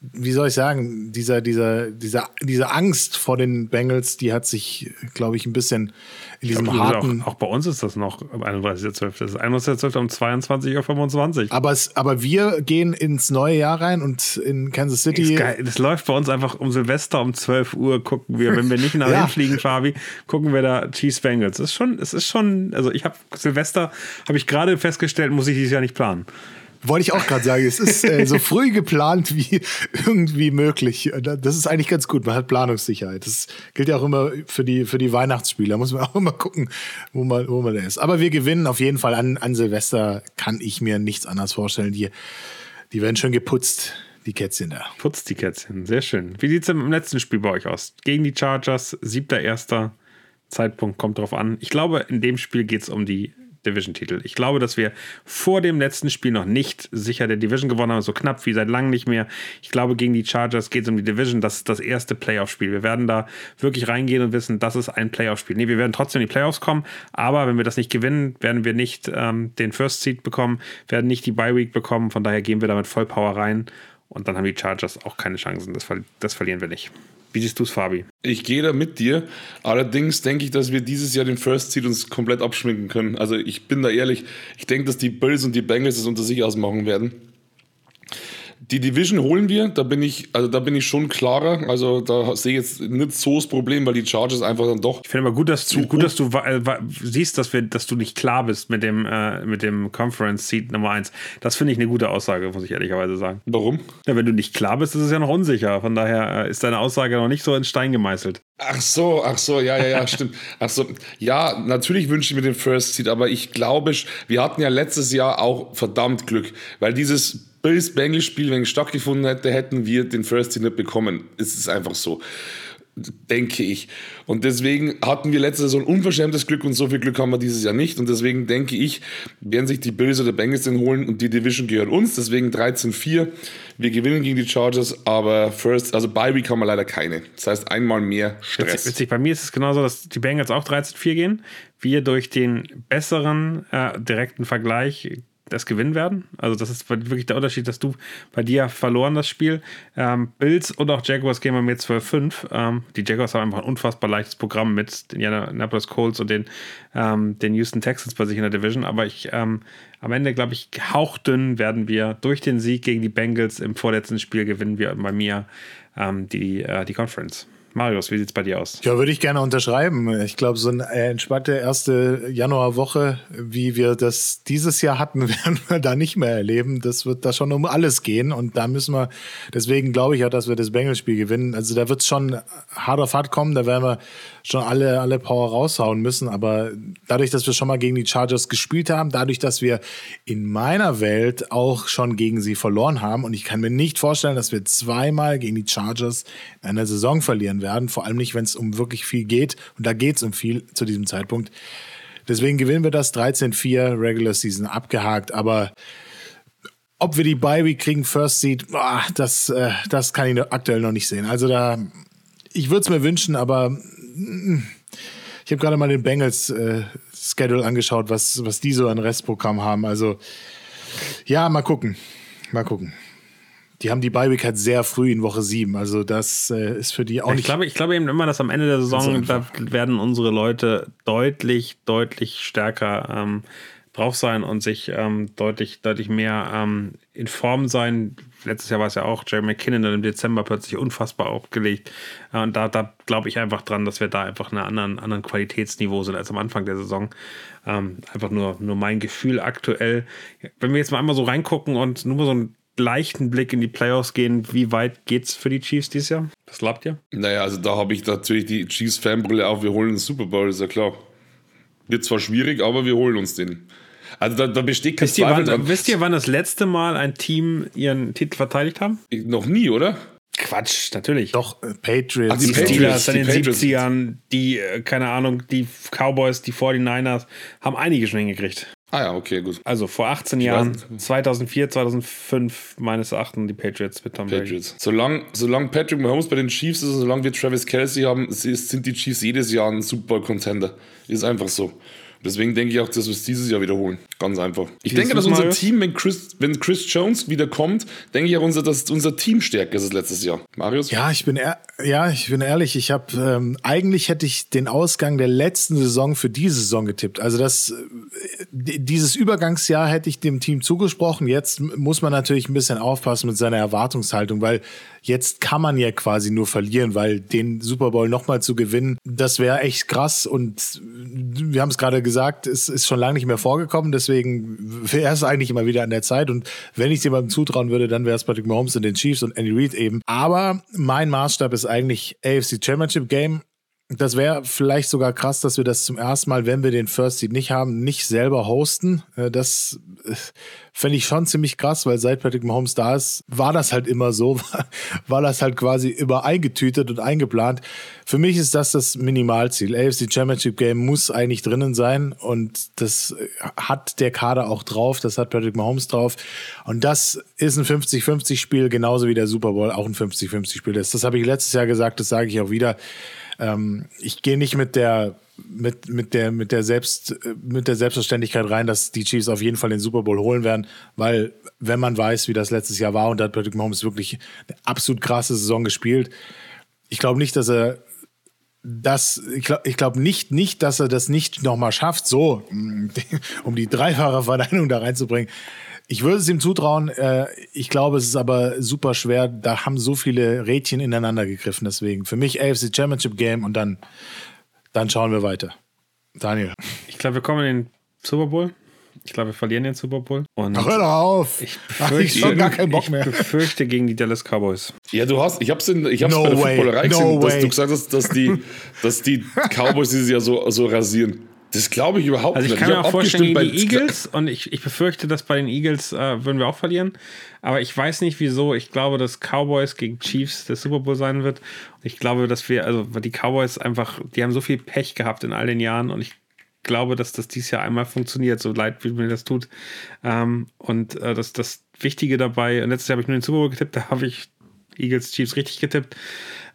wie soll ich sagen, dieser, dieser, dieser, diese Angst vor den Bengals, die hat sich, glaube ich, ein bisschen in diesem glaub, harten. Auch, auch, bei uns ist das noch am 31.12. Das ist 31.12. um 22.25 Uhr. Aber, es, aber wir gehen ins neue Jahr rein und in Kansas City. Das läuft bei uns einfach um Silvester um 12 Uhr gucken wir, wenn wir nicht nach ja. fliegen, Fabi, gucken wir da Chiefs Bengals. Es ist schon, es ist schon, also ich habe Silvester, habe ich gerade festgestellt, muss ich dieses Jahr nicht planen. Wollte ich auch gerade sagen, es ist äh, so früh geplant wie irgendwie möglich. Das ist eigentlich ganz gut. Man hat Planungssicherheit. Das gilt ja auch immer für die, für die Weihnachtsspiele. Da muss man auch immer gucken, wo man, wo man da ist. Aber wir gewinnen auf jeden Fall an, an Silvester. Kann ich mir nichts anderes vorstellen. Die, die werden schon geputzt, die Kätzchen da. Putzt die Kätzchen, sehr schön. Wie sieht es im letzten Spiel bei euch aus? Gegen die Chargers, siebter, erster Zeitpunkt kommt drauf an. Ich glaube, in dem Spiel geht es um die Division-Titel. Ich glaube, dass wir vor dem letzten Spiel noch nicht sicher der Division gewonnen haben, so knapp wie seit langem nicht mehr. Ich glaube, gegen die Chargers geht es um die Division. Das ist das erste Playoff-Spiel. Wir werden da wirklich reingehen und wissen, das ist ein Playoff-Spiel. Nee, wir werden trotzdem in die Playoffs kommen, aber wenn wir das nicht gewinnen, werden wir nicht ähm, den First Seed bekommen, werden nicht die Bye-Week bekommen. Von daher gehen wir damit voll Power rein und dann haben die Chargers auch keine Chancen. Das, das verlieren wir nicht. Wie siehst du es, Fabi? Ich gehe da mit dir. Allerdings denke ich, dass wir dieses Jahr den First Seed uns komplett abschminken können. Also ich bin da ehrlich. Ich denke, dass die Bills und die Bengals es unter sich ausmachen werden. Die Division holen wir, da bin ich, also da bin ich schon klarer. Also da sehe ich jetzt nicht so das Problem, weil die Chargers einfach dann doch. Ich finde aber gut, dass du, gut, dass du äh, siehst, dass wir, dass du nicht klar bist mit dem, äh, mit dem Conference Seat Nummer 1. Das finde ich eine gute Aussage, muss ich ehrlicherweise sagen. Warum? Ja, wenn du nicht klar bist, ist es ja noch unsicher. Von daher äh, ist deine Aussage noch nicht so in Stein gemeißelt. Ach so, ach so, ja, ja, ja, stimmt. Ach so, ja, natürlich wünsche ich mir den First Seat, aber ich glaube, wir hatten ja letztes Jahr auch verdammt Glück, weil dieses Bills Bengals Spiel, wenn es stattgefunden hätte, hätten wir den First Team nicht bekommen. Es ist einfach so denke ich. Und deswegen hatten wir letztes Jahr so ein unverschämtes Glück und so viel Glück haben wir dieses Jahr nicht. Und deswegen denke ich, werden sich die Bills oder Bengals den holen und die Division gehört uns. Deswegen 13-4. Wir gewinnen gegen die Chargers, aber First, also bei Week haben wir leider keine. Das heißt einmal mehr Stress. Witzig, witzig. Bei mir ist es genauso, dass die Bengals auch 13-4 gehen. Wir durch den besseren äh, direkten Vergleich das gewinnen werden. Also das ist wirklich der Unterschied, dass du bei dir verloren das Spiel. Ähm, Bills und auch Jaguars gehen wir mit 12-5. Ähm, die Jaguars haben einfach ein unfassbar leichtes Programm mit den Indianapolis Colts und den, ähm, den Houston Texans bei sich in der Division. Aber ich ähm, am Ende, glaube ich, hauchdünn werden wir durch den Sieg gegen die Bengals im vorletzten Spiel gewinnen wir bei mir ähm, die, äh, die Conference. Marius, wie sieht es bei dir aus? Ja, würde ich gerne unterschreiben. Ich glaube, so eine entspannte erste Januarwoche, wie wir das dieses Jahr hatten, werden wir da nicht mehr erleben. Das wird da schon um alles gehen und da müssen wir, deswegen glaube ich auch, dass wir das Bengals-Spiel gewinnen. Also da wird es schon hart auf hart kommen, da werden wir schon alle, alle Power raushauen müssen. Aber dadurch, dass wir schon mal gegen die Chargers gespielt haben, dadurch, dass wir in meiner Welt auch schon gegen sie verloren haben und ich kann mir nicht vorstellen, dass wir zweimal gegen die Chargers in einer Saison verlieren werden, vor allem nicht, wenn es um wirklich viel geht. Und da geht es um viel zu diesem Zeitpunkt. Deswegen gewinnen wir das 13-4 Regular Season abgehakt, aber ob wir die Bye Week kriegen, First Seed, boah, das, äh, das kann ich aktuell noch nicht sehen. Also da, ich würde es mir wünschen, aber mm, ich habe gerade mal den Bengals äh, Schedule angeschaut, was, was die so an Restprogramm haben. Also ja, mal gucken. Mal gucken. Die haben die Bye-Week halt sehr früh in Woche 7. Also das äh, ist für die auch ich nicht. Glaube, ich glaube eben immer, dass am Ende der Saison, da werden unsere Leute deutlich, deutlich stärker ähm, drauf sein und sich ähm, deutlich, deutlich mehr ähm, in Form sein. Letztes Jahr war es ja auch Jerry McKinnon dann im Dezember plötzlich unfassbar aufgelegt. Äh, und da, da glaube ich einfach dran, dass wir da einfach einen anderen, anderen Qualitätsniveau sind als am Anfang der Saison. Ähm, einfach nur, nur mein Gefühl aktuell. Wenn wir jetzt mal einmal so reingucken und nur so ein leichten Blick in die Playoffs gehen, wie weit geht's für die Chiefs dieses Jahr? Was glaubt ihr? Naja, also da habe ich natürlich die Chiefs-Fanbrille auf. Wir holen den Super Bowl, ist ja klar. Wird zwar schwierig, aber wir holen uns den. Also da, da besteht kein wisst Zweifel ihr, wann, Wisst ihr, wann das letzte Mal ein Team ihren Titel verteidigt haben? Noch nie, oder? Quatsch, natürlich. Doch, äh, Patriots. Ach, die, die Steelers in den Patriots. 70ern, die, äh, keine Ahnung, die Cowboys, die 49ers, haben einige schon hingekriegt. Ah ja, okay, gut. Also vor 18 ich Jahren, 2004, 2005 meines Erachtens die Patriots mit Tom Patriots. Solange, solange Patrick Mahomes bei den Chiefs ist und solange wir Travis Kelsey haben, sind die Chiefs jedes Jahr ein Super Bowl Contender. Ist einfach so. Deswegen denke ich auch, dass wir es dieses Jahr wiederholen. Ganz einfach. Ich denke, dass unser Team, wenn Chris, wenn Chris Jones wieder kommt, denke ich auch, unser, dass unser Team stärker ist als letztes Jahr. Marius? Ja, ich bin, ja, ich bin ehrlich. Ich habe ähm, eigentlich hätte ich den Ausgang der letzten Saison für diese Saison getippt. Also das, äh, dieses Übergangsjahr hätte ich dem Team zugesprochen. Jetzt muss man natürlich ein bisschen aufpassen mit seiner Erwartungshaltung, weil Jetzt kann man ja quasi nur verlieren, weil den Super Bowl nochmal zu gewinnen, das wäre echt krass. Und wir haben es gerade gesagt, es ist schon lange nicht mehr vorgekommen. Deswegen wäre es eigentlich immer wieder an der Zeit. Und wenn ich es jemandem zutrauen würde, dann wäre es Patrick Mahomes und den Chiefs und Andy Reid eben. Aber mein Maßstab ist eigentlich AFC Championship Game. Das wäre vielleicht sogar krass, dass wir das zum ersten Mal, wenn wir den First Seed nicht haben, nicht selber hosten. Äh, das äh, fände ich schon ziemlich krass, weil seit Patrick Mahomes da ist, war das halt immer so, war das halt quasi über eingetütet und eingeplant. Für mich ist das das Minimalziel. AFC Championship Game muss eigentlich drinnen sein und das äh, hat der Kader auch drauf, das hat Patrick Mahomes drauf und das ist ein 50-50 Spiel, genauso wie der Super Bowl auch ein 50-50 Spiel ist. Das habe ich letztes Jahr gesagt, das sage ich auch wieder ähm, ich gehe nicht mit der mit, mit der mit der Selbst mit der Selbstverständlichkeit rein, dass die Chiefs auf jeden Fall den Super Bowl holen werden, weil wenn man weiß, wie das letztes Jahr war und da hat Patrick Mahomes wirklich eine absolut krasse Saison gespielt, ich glaube nicht, dass er das, ich glaube ich glaub nicht, nicht, dass er das nicht nochmal schafft, so, um die dreifache Verneinung da reinzubringen. Ich würde es ihm zutrauen. Äh, ich glaube, es ist aber super schwer. Da haben so viele Rädchen ineinander gegriffen. Deswegen für mich AFC Championship Game und dann, dann schauen wir weiter. Daniel. Ich glaube, wir kommen in den Super Bowl. Ich glaube, wir verlieren den Super Bowl. Und Ach, hör doch auf. Ich befürchte, Ach, ich gar keinen Bock mehr. Ich befürchte gegen die Dallas Cowboys. Ja, du hast, ich hab's, in, ich hab's no bei der Footballerei no gesehen, way. dass du gesagt hast, dass die, dass die Cowboys dieses Jahr so, so rasieren. Das glaube ich überhaupt nicht. Also ich kann mir auch vorstellen, gegen die Eagles und ich, ich befürchte, dass bei den Eagles äh, würden wir auch verlieren. Aber ich weiß nicht wieso. Ich glaube, dass Cowboys gegen Chiefs der Super Bowl sein wird. Und ich glaube, dass wir, also die Cowboys einfach, die haben so viel Pech gehabt in all den Jahren und ich glaube, dass das dieses Jahr einmal funktioniert, so leid wie mir das tut. Ähm, und äh, das, das Wichtige dabei, und letztes Jahr habe ich nur den Super Bowl getippt, da habe ich Eagles Chiefs richtig getippt.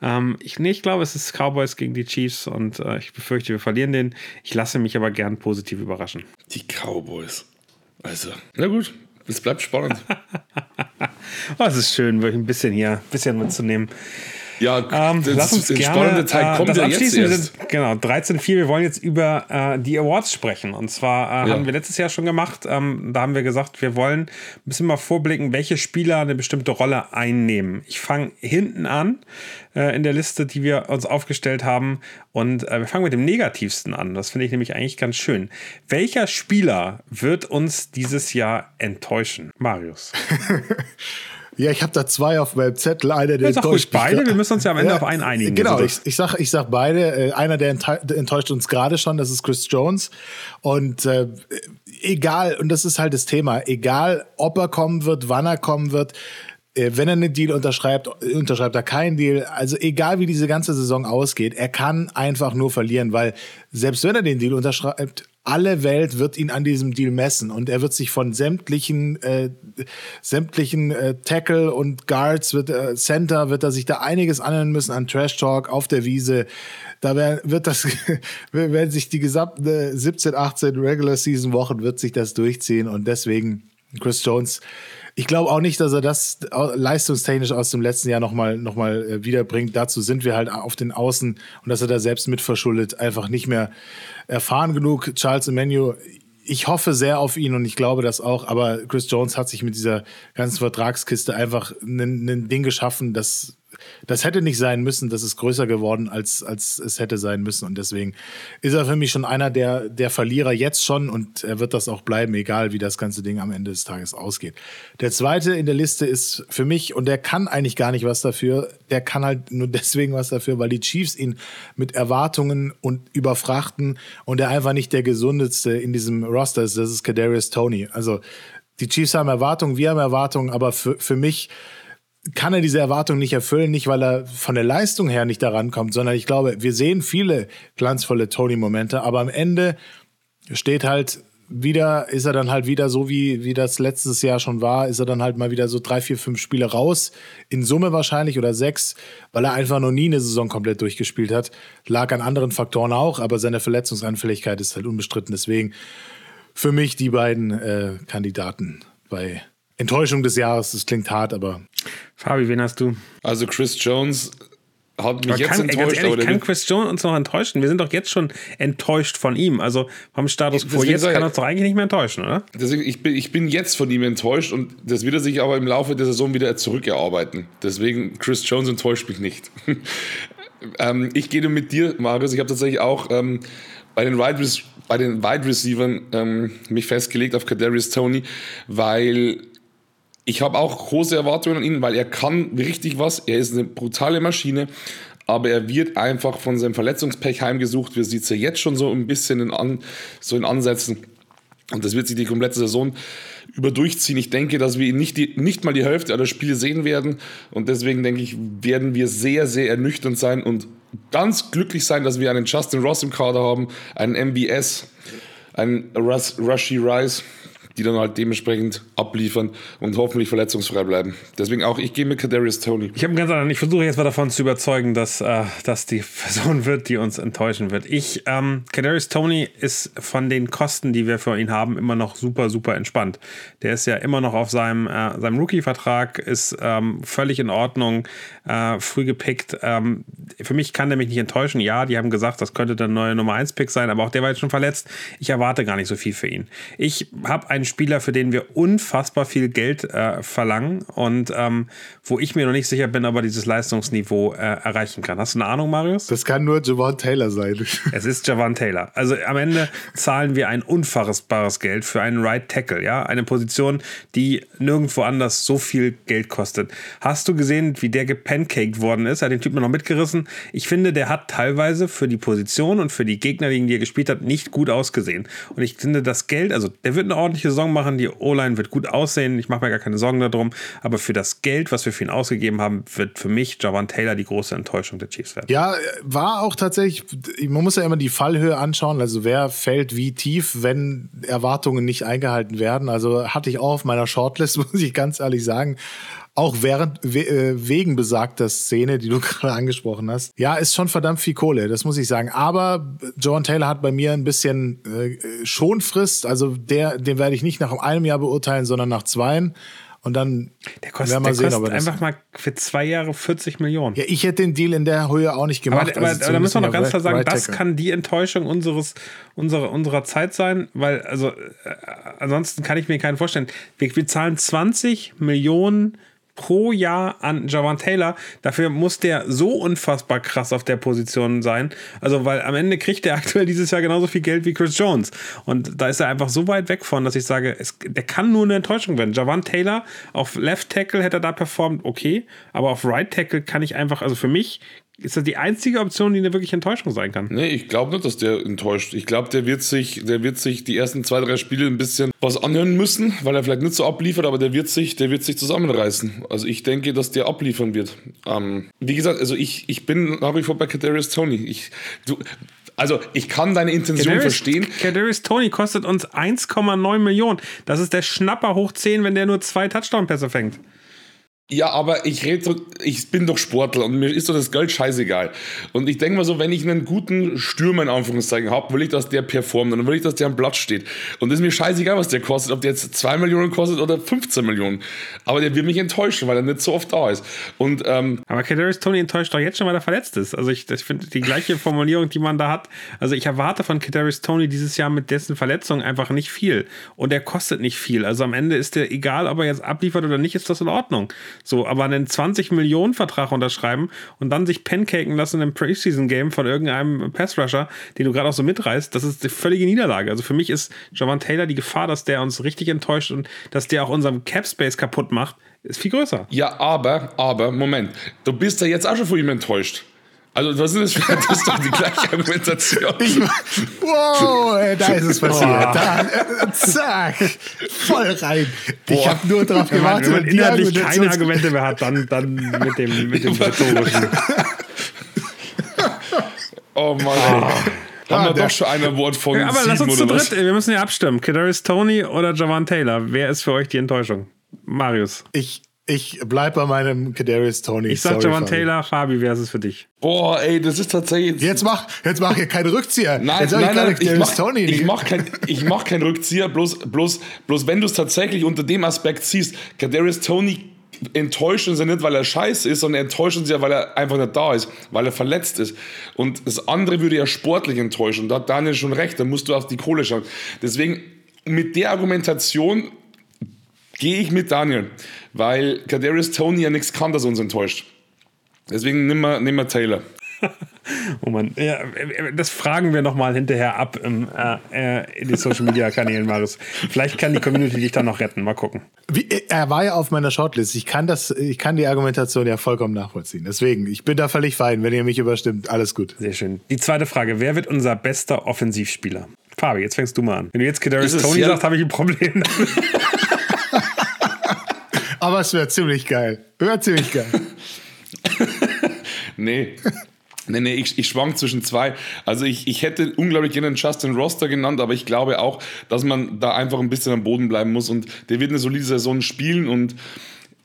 Ähm, ich, nee, ich glaube, es ist Cowboys gegen die Chiefs und äh, ich befürchte, wir verlieren den. Ich lasse mich aber gern positiv überraschen. Die Cowboys. Also, na gut, es bleibt spannend. oh, es ist schön, wirklich ein bisschen hier, ein bisschen mitzunehmen. Ja, ähm, das, lass uns gerne, spannende Teil äh, kommt das ja abschließen. Wir sind, genau, 13.4. Wir wollen jetzt über äh, die Awards sprechen. Und zwar äh, ja. haben wir letztes Jahr schon gemacht. Ähm, da haben wir gesagt, wir wollen ein bisschen mal vorblicken, welche Spieler eine bestimmte Rolle einnehmen. Ich fange hinten an äh, in der Liste, die wir uns aufgestellt haben. Und äh, wir fangen mit dem Negativsten an. Das finde ich nämlich eigentlich ganz schön. Welcher Spieler wird uns dieses Jahr enttäuschen? Marius. Ja, ich habe da zwei auf meinem Zettel. Einer, der ja, enttäuscht beide. Wir müssen uns ja am Ende ja, auf einen einigen. Genau, ich, ich sag, ich sag beide. Äh, einer, der enttäuscht uns gerade schon, das ist Chris Jones. Und äh, egal, und das ist halt das Thema, egal, ob er kommen wird, wann er kommen wird, äh, wenn er einen Deal unterschreibt, unterschreibt er keinen Deal. Also egal wie diese ganze Saison ausgeht, er kann einfach nur verlieren, weil selbst wenn er den Deal unterschreibt, alle Welt wird ihn an diesem Deal messen und er wird sich von sämtlichen äh, sämtlichen äh, Tackle und Guards wird äh, Center wird er sich da einiges anhören müssen an Trash Talk auf der Wiese. Da wär, wird das werden sich die gesamten 17 18 Regular Season Wochen wird sich das durchziehen und deswegen Chris Jones ich glaube auch nicht, dass er das leistungstechnisch aus dem letzten Jahr nochmal noch mal äh, wiederbringt. Dazu sind wir halt auf den Außen und dass er da selbst mitverschuldet einfach nicht mehr erfahren genug. Charles Emmanuel, ich hoffe sehr auf ihn und ich glaube das auch, aber Chris Jones hat sich mit dieser ganzen Vertragskiste einfach ein Ding geschaffen, das das hätte nicht sein müssen, das ist größer geworden, als, als es hätte sein müssen. Und deswegen ist er für mich schon einer der, der Verlierer jetzt schon und er wird das auch bleiben, egal wie das ganze Ding am Ende des Tages ausgeht. Der zweite in der Liste ist für mich, und der kann eigentlich gar nicht was dafür, der kann halt nur deswegen was dafür, weil die Chiefs ihn mit Erwartungen und überfrachten und er einfach nicht der gesundeste in diesem Roster ist. Das ist Kadarius Tony. Also die Chiefs haben Erwartungen, wir haben Erwartungen, aber für, für mich kann er diese Erwartung nicht erfüllen, nicht weil er von der Leistung her nicht daran kommt, sondern ich glaube, wir sehen viele glanzvolle Tony-Momente, aber am Ende steht halt wieder, ist er dann halt wieder so, wie, wie das letztes Jahr schon war, ist er dann halt mal wieder so drei, vier, fünf Spiele raus, in Summe wahrscheinlich oder sechs, weil er einfach noch nie eine Saison komplett durchgespielt hat. Lag an anderen Faktoren auch, aber seine Verletzungsanfälligkeit ist halt unbestritten. Deswegen für mich die beiden äh, Kandidaten bei Enttäuschung des Jahres, das klingt hart, aber. Fabi, wen hast du? Also Chris Jones hat mich aber jetzt kann, enttäuscht. Ey, ehrlich, kann Chris Jones uns noch enttäuschen? Wir sind doch jetzt schon enttäuscht von ihm. Also vom Status quo jetzt kann er uns doch eigentlich nicht mehr enttäuschen, oder? Deswegen, ich, bin, ich bin jetzt von ihm enttäuscht und das wird er sich aber im Laufe der Saison wieder zurückerarbeiten. Deswegen, Chris Jones enttäuscht mich nicht. ähm, ich gehe mit dir, Marius. Ich habe tatsächlich auch ähm, bei den Wide, bei den Wide Receivers ähm, mich festgelegt auf Kadarius Tony, weil ich habe auch große Erwartungen an ihn, weil er kann richtig was. Er ist eine brutale Maschine, aber er wird einfach von seinem Verletzungspech heimgesucht. Wir sehen es ja jetzt schon so ein bisschen in, an, so in Ansätzen. Und das wird sich die komplette Saison über durchziehen. Ich denke, dass wir nicht, die, nicht mal die Hälfte aller Spiele sehen werden. Und deswegen denke ich, werden wir sehr, sehr ernüchternd sein und ganz glücklich sein, dass wir einen Justin Ross im Kader haben, einen MBS, einen Rush, Rushy Rice die dann halt dementsprechend abliefern und hoffentlich verletzungsfrei bleiben. Deswegen auch, ich gehe mit Kadarius Tony. Ich habe ganz anderen, ich versuche jetzt mal davon zu überzeugen, dass äh, das die Person wird, die uns enttäuschen wird. Ich, ähm, Kadarius Tony ist von den Kosten, die wir für ihn haben, immer noch super, super entspannt. Der ist ja immer noch auf seinem, äh, seinem Rookie-Vertrag, ist ähm, völlig in Ordnung, äh, früh gepickt. Ähm, für mich kann der mich nicht enttäuschen. Ja, die haben gesagt, das könnte der neue Nummer 1-Pick sein, aber auch der war jetzt schon verletzt. Ich erwarte gar nicht so viel für ihn. Ich habe ein einen Spieler, für den wir unfassbar viel Geld äh, verlangen und ähm, wo ich mir noch nicht sicher bin, ob er dieses Leistungsniveau äh, erreichen kann. Hast du eine Ahnung, Marius? Das kann nur Javon Taylor sein. Es ist Javon Taylor. Also am Ende zahlen wir ein unfassbares Geld für einen Right Tackle, ja, eine Position, die nirgendwo anders so viel Geld kostet. Hast du gesehen, wie der gepancaked worden ist? Er hat den Typen noch mitgerissen. Ich finde, der hat teilweise für die Position und für die Gegner, gegen die er gespielt hat, nicht gut ausgesehen. Und ich finde, das Geld, also der wird eine ordentliche Saison machen. Die O-Line wird gut aussehen. Ich mache mir gar keine Sorgen darum. Aber für das Geld, was wir für ihn ausgegeben haben, wird für mich Javan Taylor die große Enttäuschung der Chiefs werden. Ja, war auch tatsächlich, man muss ja immer die Fallhöhe anschauen. Also wer fällt wie tief, wenn Erwartungen nicht eingehalten werden. Also hatte ich auch auf meiner Shortlist, muss ich ganz ehrlich sagen auch während we, äh, wegen besagter Szene, die du gerade angesprochen hast. Ja, ist schon verdammt viel Kohle, das muss ich sagen. Aber John Taylor hat bei mir ein bisschen äh, Schonfrist. Also der, den werde ich nicht nach einem Jahr beurteilen, sondern nach zweien. Und dann der kostet, werden wir sehen, kostet ob das- einfach mal für zwei Jahre 40 Millionen. Ja, ich hätte den Deal in der Höhe auch nicht gemacht. Aber, aber, Also aber da müssen wir noch ganz klar sagen, Right das kann die Enttäuschung unseres, unserer, unserer Zeit sein, weil, also, äh, ansonsten kann ich mir keinen vorstellen. Wir, wir zahlen 20 Millionen pro Jahr an Javan Taylor. Dafür muss der so unfassbar krass auf der Position sein. Also, weil am Ende kriegt er aktuell dieses Jahr genauso viel Geld wie Chris Jones. Und da ist er einfach so weit weg von, dass ich sage, es, der kann nur eine Enttäuschung werden. Javan Taylor auf Left Tackle hätte er da performt, okay. Aber auf Right Tackle kann ich einfach, also für mich ist das die einzige Option, die eine wirklich Enttäuschung sein kann. Nee, ich glaube nicht, dass der enttäuscht. Ich glaube, der wird sich, der wird sich die ersten zwei, drei Spiele ein bisschen was anhören müssen, weil er vielleicht nicht so abliefert, aber der wird sich, der wird sich zusammenreißen. Also ich denke, dass der abliefern wird. Ähm, wie gesagt, also ich, ich bin nach wie vor bei Kadarius Tony. Ich, du, also ich kann deine Intention verstehen. Kadarius Tony kostet uns 1,9 Millionen. Das ist der Schnapper hoch 10, wenn der nur zwei Touchdown-Pässe fängt. Ja, aber ich rede, ich bin doch Sportler und mir ist doch das Geld scheißegal. Und ich denke mal so, wenn ich einen guten Stürmer in Anführungszeichen habe, will ich, dass der performt und dann will ich, dass der am Platz steht. Und es ist mir scheißegal, was der kostet, ob der jetzt 2 Millionen kostet oder 15 Millionen. Aber der wird mich enttäuschen, weil er nicht so oft da ist. Und ähm, Aber Kadarius Tony enttäuscht doch jetzt schon, weil er verletzt ist. Also ich, ich finde die gleiche Formulierung, die man da hat. Also ich erwarte von Kadarius Tony dieses Jahr mit dessen Verletzung einfach nicht viel. Und er kostet nicht viel. Also am Ende ist der, egal ob er jetzt abliefert oder nicht, ist das in Ordnung. So, aber einen 20 Millionen Vertrag unterschreiben und dann sich pancaken lassen im Preseason-Game von irgendeinem Pass-Rusher, den du gerade auch so mitreißt, das ist die völlige Niederlage. Also für mich ist Javan Taylor die Gefahr, dass der uns richtig enttäuscht und dass der auch unseren Cap-Space kaputt macht, ist viel größer. ja, aber, aber, Moment, du bist ja jetzt auch schon von ihm enttäuscht. Also was ist das für das ist doch die gleiche Argumentation. Wow, ey, da ist es passiert. Boah. Da, äh, zack, voll rein. Ich Boah. habe nur darauf Wenn man, gewartet. wenn man die inhaltlich keine Argumente mehr hat, dann, dann mit dem, mit dem rhetorischen. Oh Mann. Haben Ah, wir der- doch schon ein Award von Aber lass uns zu dritt, wir müssen ja abstimmen. Kadarius Tony oder Javan Taylor? Wer ist für euch die Enttäuschung? Marius. Ich, ich bleib bei meinem Kadarius Tony. Ich sag Fabi. Taylor, Fabi, wer ist es für dich? Boah, ey, das ist tatsächlich. Jetzt mach, jetzt mach hier keine Rückzieher. Nein, jetzt nein, nein, gerade ich Kadarius mach, Tony. ich mach kein, ich mach kein Rückzieher, bloß, bloß, bloß wenn du es tatsächlich unter dem Aspekt siehst, Kadarius Tony enttäuscht uns ja nicht, weil er scheiße ist, sondern enttäuscht uns ja, weil er einfach nicht da ist, weil er verletzt ist. Und das andere würde ja sportlich enttäuschen. Da hat Daniel schon recht, da musst du auf die Kohle schauen. Deswegen, mit der Argumentation gehe ich mit Daniel, weil Kadarius Tony ja nichts kann, das uns enttäuscht. Deswegen nimm mal, nimm mal Taylor. Oh Mann, ja, äh, das fragen wir nochmal hinterher ab im, äh, äh, in die Social Media Kanälen, Marius. Vielleicht kann die Community dich dann noch retten. Mal gucken. Wie, er war ja auf meiner Shortlist. Ich kann das, ich kann die Argumentation ja vollkommen nachvollziehen. Deswegen, ich bin da völlig fein. Wenn ihr mich überstimmt, alles gut. Sehr schön. Die zweite Frage: Wer wird unser bester Offensivspieler? Fabi, jetzt fängst du mal an. Wenn du jetzt Kadarius Tony ja- sagst, habe ich ein Problem. Aber es wäre ziemlich geil. Wäre ziemlich geil. Nee. Nee, nee, ich, ich schwank zwischen zwei. Also ich, ich hätte unglaublich gerne einen Justin Roster genannt, aber ich glaube auch, dass man da einfach ein bisschen am Boden bleiben muss und der wird eine solide Saison spielen und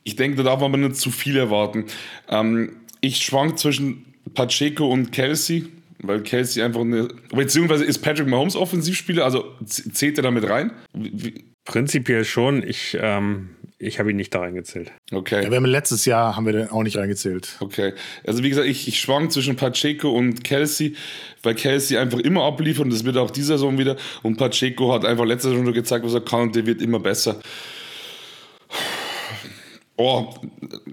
ich denke, da darf man aber nicht zu viel erwarten. Ähm, ich schwank zwischen Pacheco und Kelsey, weil Kelsey einfach eine, beziehungsweise ist Patrick Mahomes Offensivspieler, also zählt er damit rein? Wie- Prinzipiell schon. Ich, ähm, ich habe ihn nicht da reingezählt. Okay. Ja, wir haben letztes Jahr haben wir den auch nicht reingezählt. Okay, also wie gesagt, ich, ich schwank zwischen Pacheco und Kelsey, weil Kelsey einfach immer abliefert und das wird auch diese Saison wieder. Und Pacheco hat einfach letzte Saison schon gezeigt, was er kann und der wird immer besser. Oh,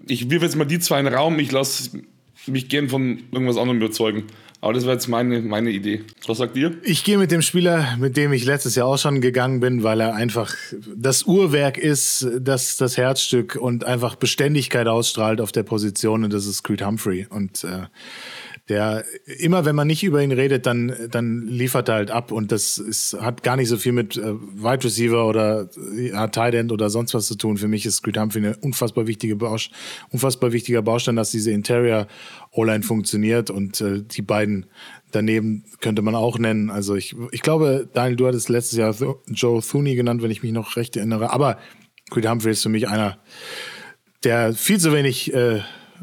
ich wirf jetzt mal die zwei in den Raum, ich lasse mich gern von irgendwas anderem überzeugen. Aber das war jetzt meine, meine Idee. Was sagt ihr? Ich gehe mit dem Spieler, mit dem ich letztes Jahr auch schon gegangen bin, weil er einfach das Uhrwerk ist, das, das Herzstück und einfach Beständigkeit ausstrahlt auf der Position und das ist Creed Humphrey. Und äh, der immer, wenn man nicht über ihn redet, dann, dann liefert er halt ab und das ist, hat gar nicht so viel mit äh, Wide Receiver oder ja, Tight End oder sonst was zu tun. Für mich ist Creed Humphrey eine unfassbar wichtige Baust unfassbar wichtiger Baustein, dass diese Interior O-Line funktioniert und äh, die beiden daneben könnte man auch nennen. Also ich, ich glaube, Daniel, du hattest letztes Jahr Th- Joe Thuney genannt, wenn ich mich noch recht erinnere. Aber Creed Humphrey ist für mich einer, der viel zu wenig äh,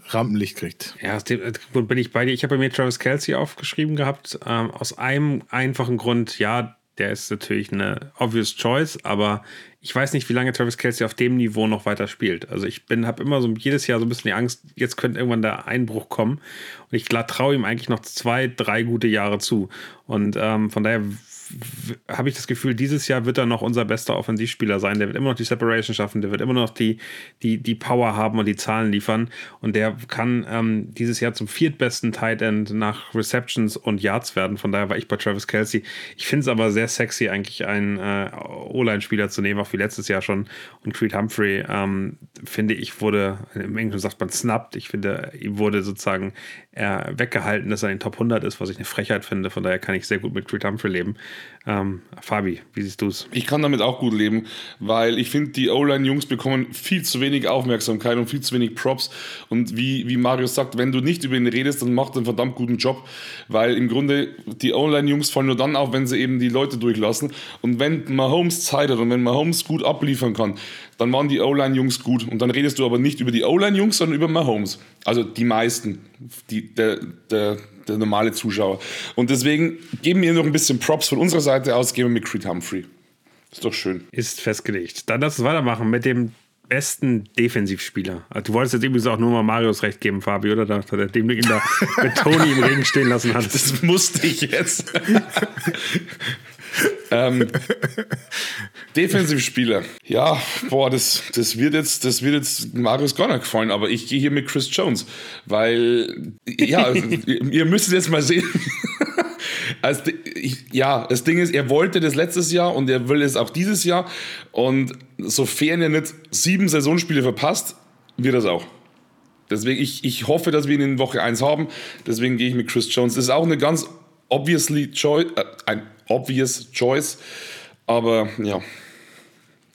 Rampenlicht kriegt. Ja, aus dem Grund bin ich bei dir. Ich habe bei mir Travis Kelsey aufgeschrieben gehabt. Ähm, aus einem einfachen Grund, ja, der ist natürlich eine obvious choice, aber ich weiß nicht, wie lange Travis Kelsey auf dem Niveau noch weiter spielt. Also ich bin, habe immer so jedes Jahr so ein bisschen die Angst, jetzt könnte irgendwann der Einbruch kommen. Und ich traue ihm eigentlich noch zwei, drei gute Jahre zu. Und ähm, von daher habe ich das Gefühl, dieses Jahr wird er noch unser bester Offensivspieler sein. Der wird immer noch die Separation schaffen, der wird immer noch die, die, die Power haben und die Zahlen liefern. Und der kann ähm, dieses Jahr zum viertbesten Tight End nach Receptions und Yards werden. Von daher war ich bei Travis Kelsey. Ich finde es aber sehr sexy, eigentlich einen äh, O-Line-Spieler zu nehmen, auch wie letztes Jahr schon. Und Creed Humphrey, ähm, finde ich, wurde, im Englischen sagt man snapped. Ich finde, ihm wurde sozusagen weggehalten, dass er in den Top 100 ist, was ich eine Frechheit finde. Von daher kann ich sehr gut mit Creed Humphrey leben. Ähm, Fabi, wie siehst du es? Ich kann damit auch gut leben, weil ich finde, die O-Line-Jungs bekommen viel zu wenig Aufmerksamkeit und viel zu wenig Props. Und wie, wie Marius sagt, wenn du nicht über ihn redest, dann macht er einen verdammt guten Job, weil im Grunde die O-Line-Jungs fallen nur dann auf, wenn sie eben die Leute durchlassen. Und wenn Mahomes Zeit hat und wenn Mahomes gut abliefern kann, dann waren die O-Line-Jungs gut. Und dann redest du aber nicht über die O-Line-Jungs, sondern über Mahomes. Also die meisten, die, der, der, der normale Zuschauer. Und deswegen geben wir noch ein bisschen Props von unserer Seite aus, geben wir mit Creed Humphrey. Ist doch schön. Ist festgelegt. Dann lass uns weitermachen mit dem besten Defensivspieler. Also, du wolltest jetzt übrigens auch nur mal Marius recht geben, Fabi, oder? Dem du ihn da mit Toni im Regen stehen lassen hast. Das musste ich jetzt. ähm, Defensivspieler. Ja, boah, das, das, wird jetzt, das wird jetzt Marius Gonner gefallen, aber ich gehe hier mit Chris Jones, weil, ja, also, ihr müsst jetzt mal sehen. Also, ich, ja, das Ding ist, er wollte das letztes Jahr und er will es auch dieses Jahr. Und sofern er nicht sieben Saisonspiele verpasst, wird es auch. Deswegen, ich, ich hoffe, dass wir ihn in Woche 1 haben. Deswegen gehe ich mit Chris Jones. Das ist auch eine ganz obviously choice, äh, ein obvious choice. Aber ja,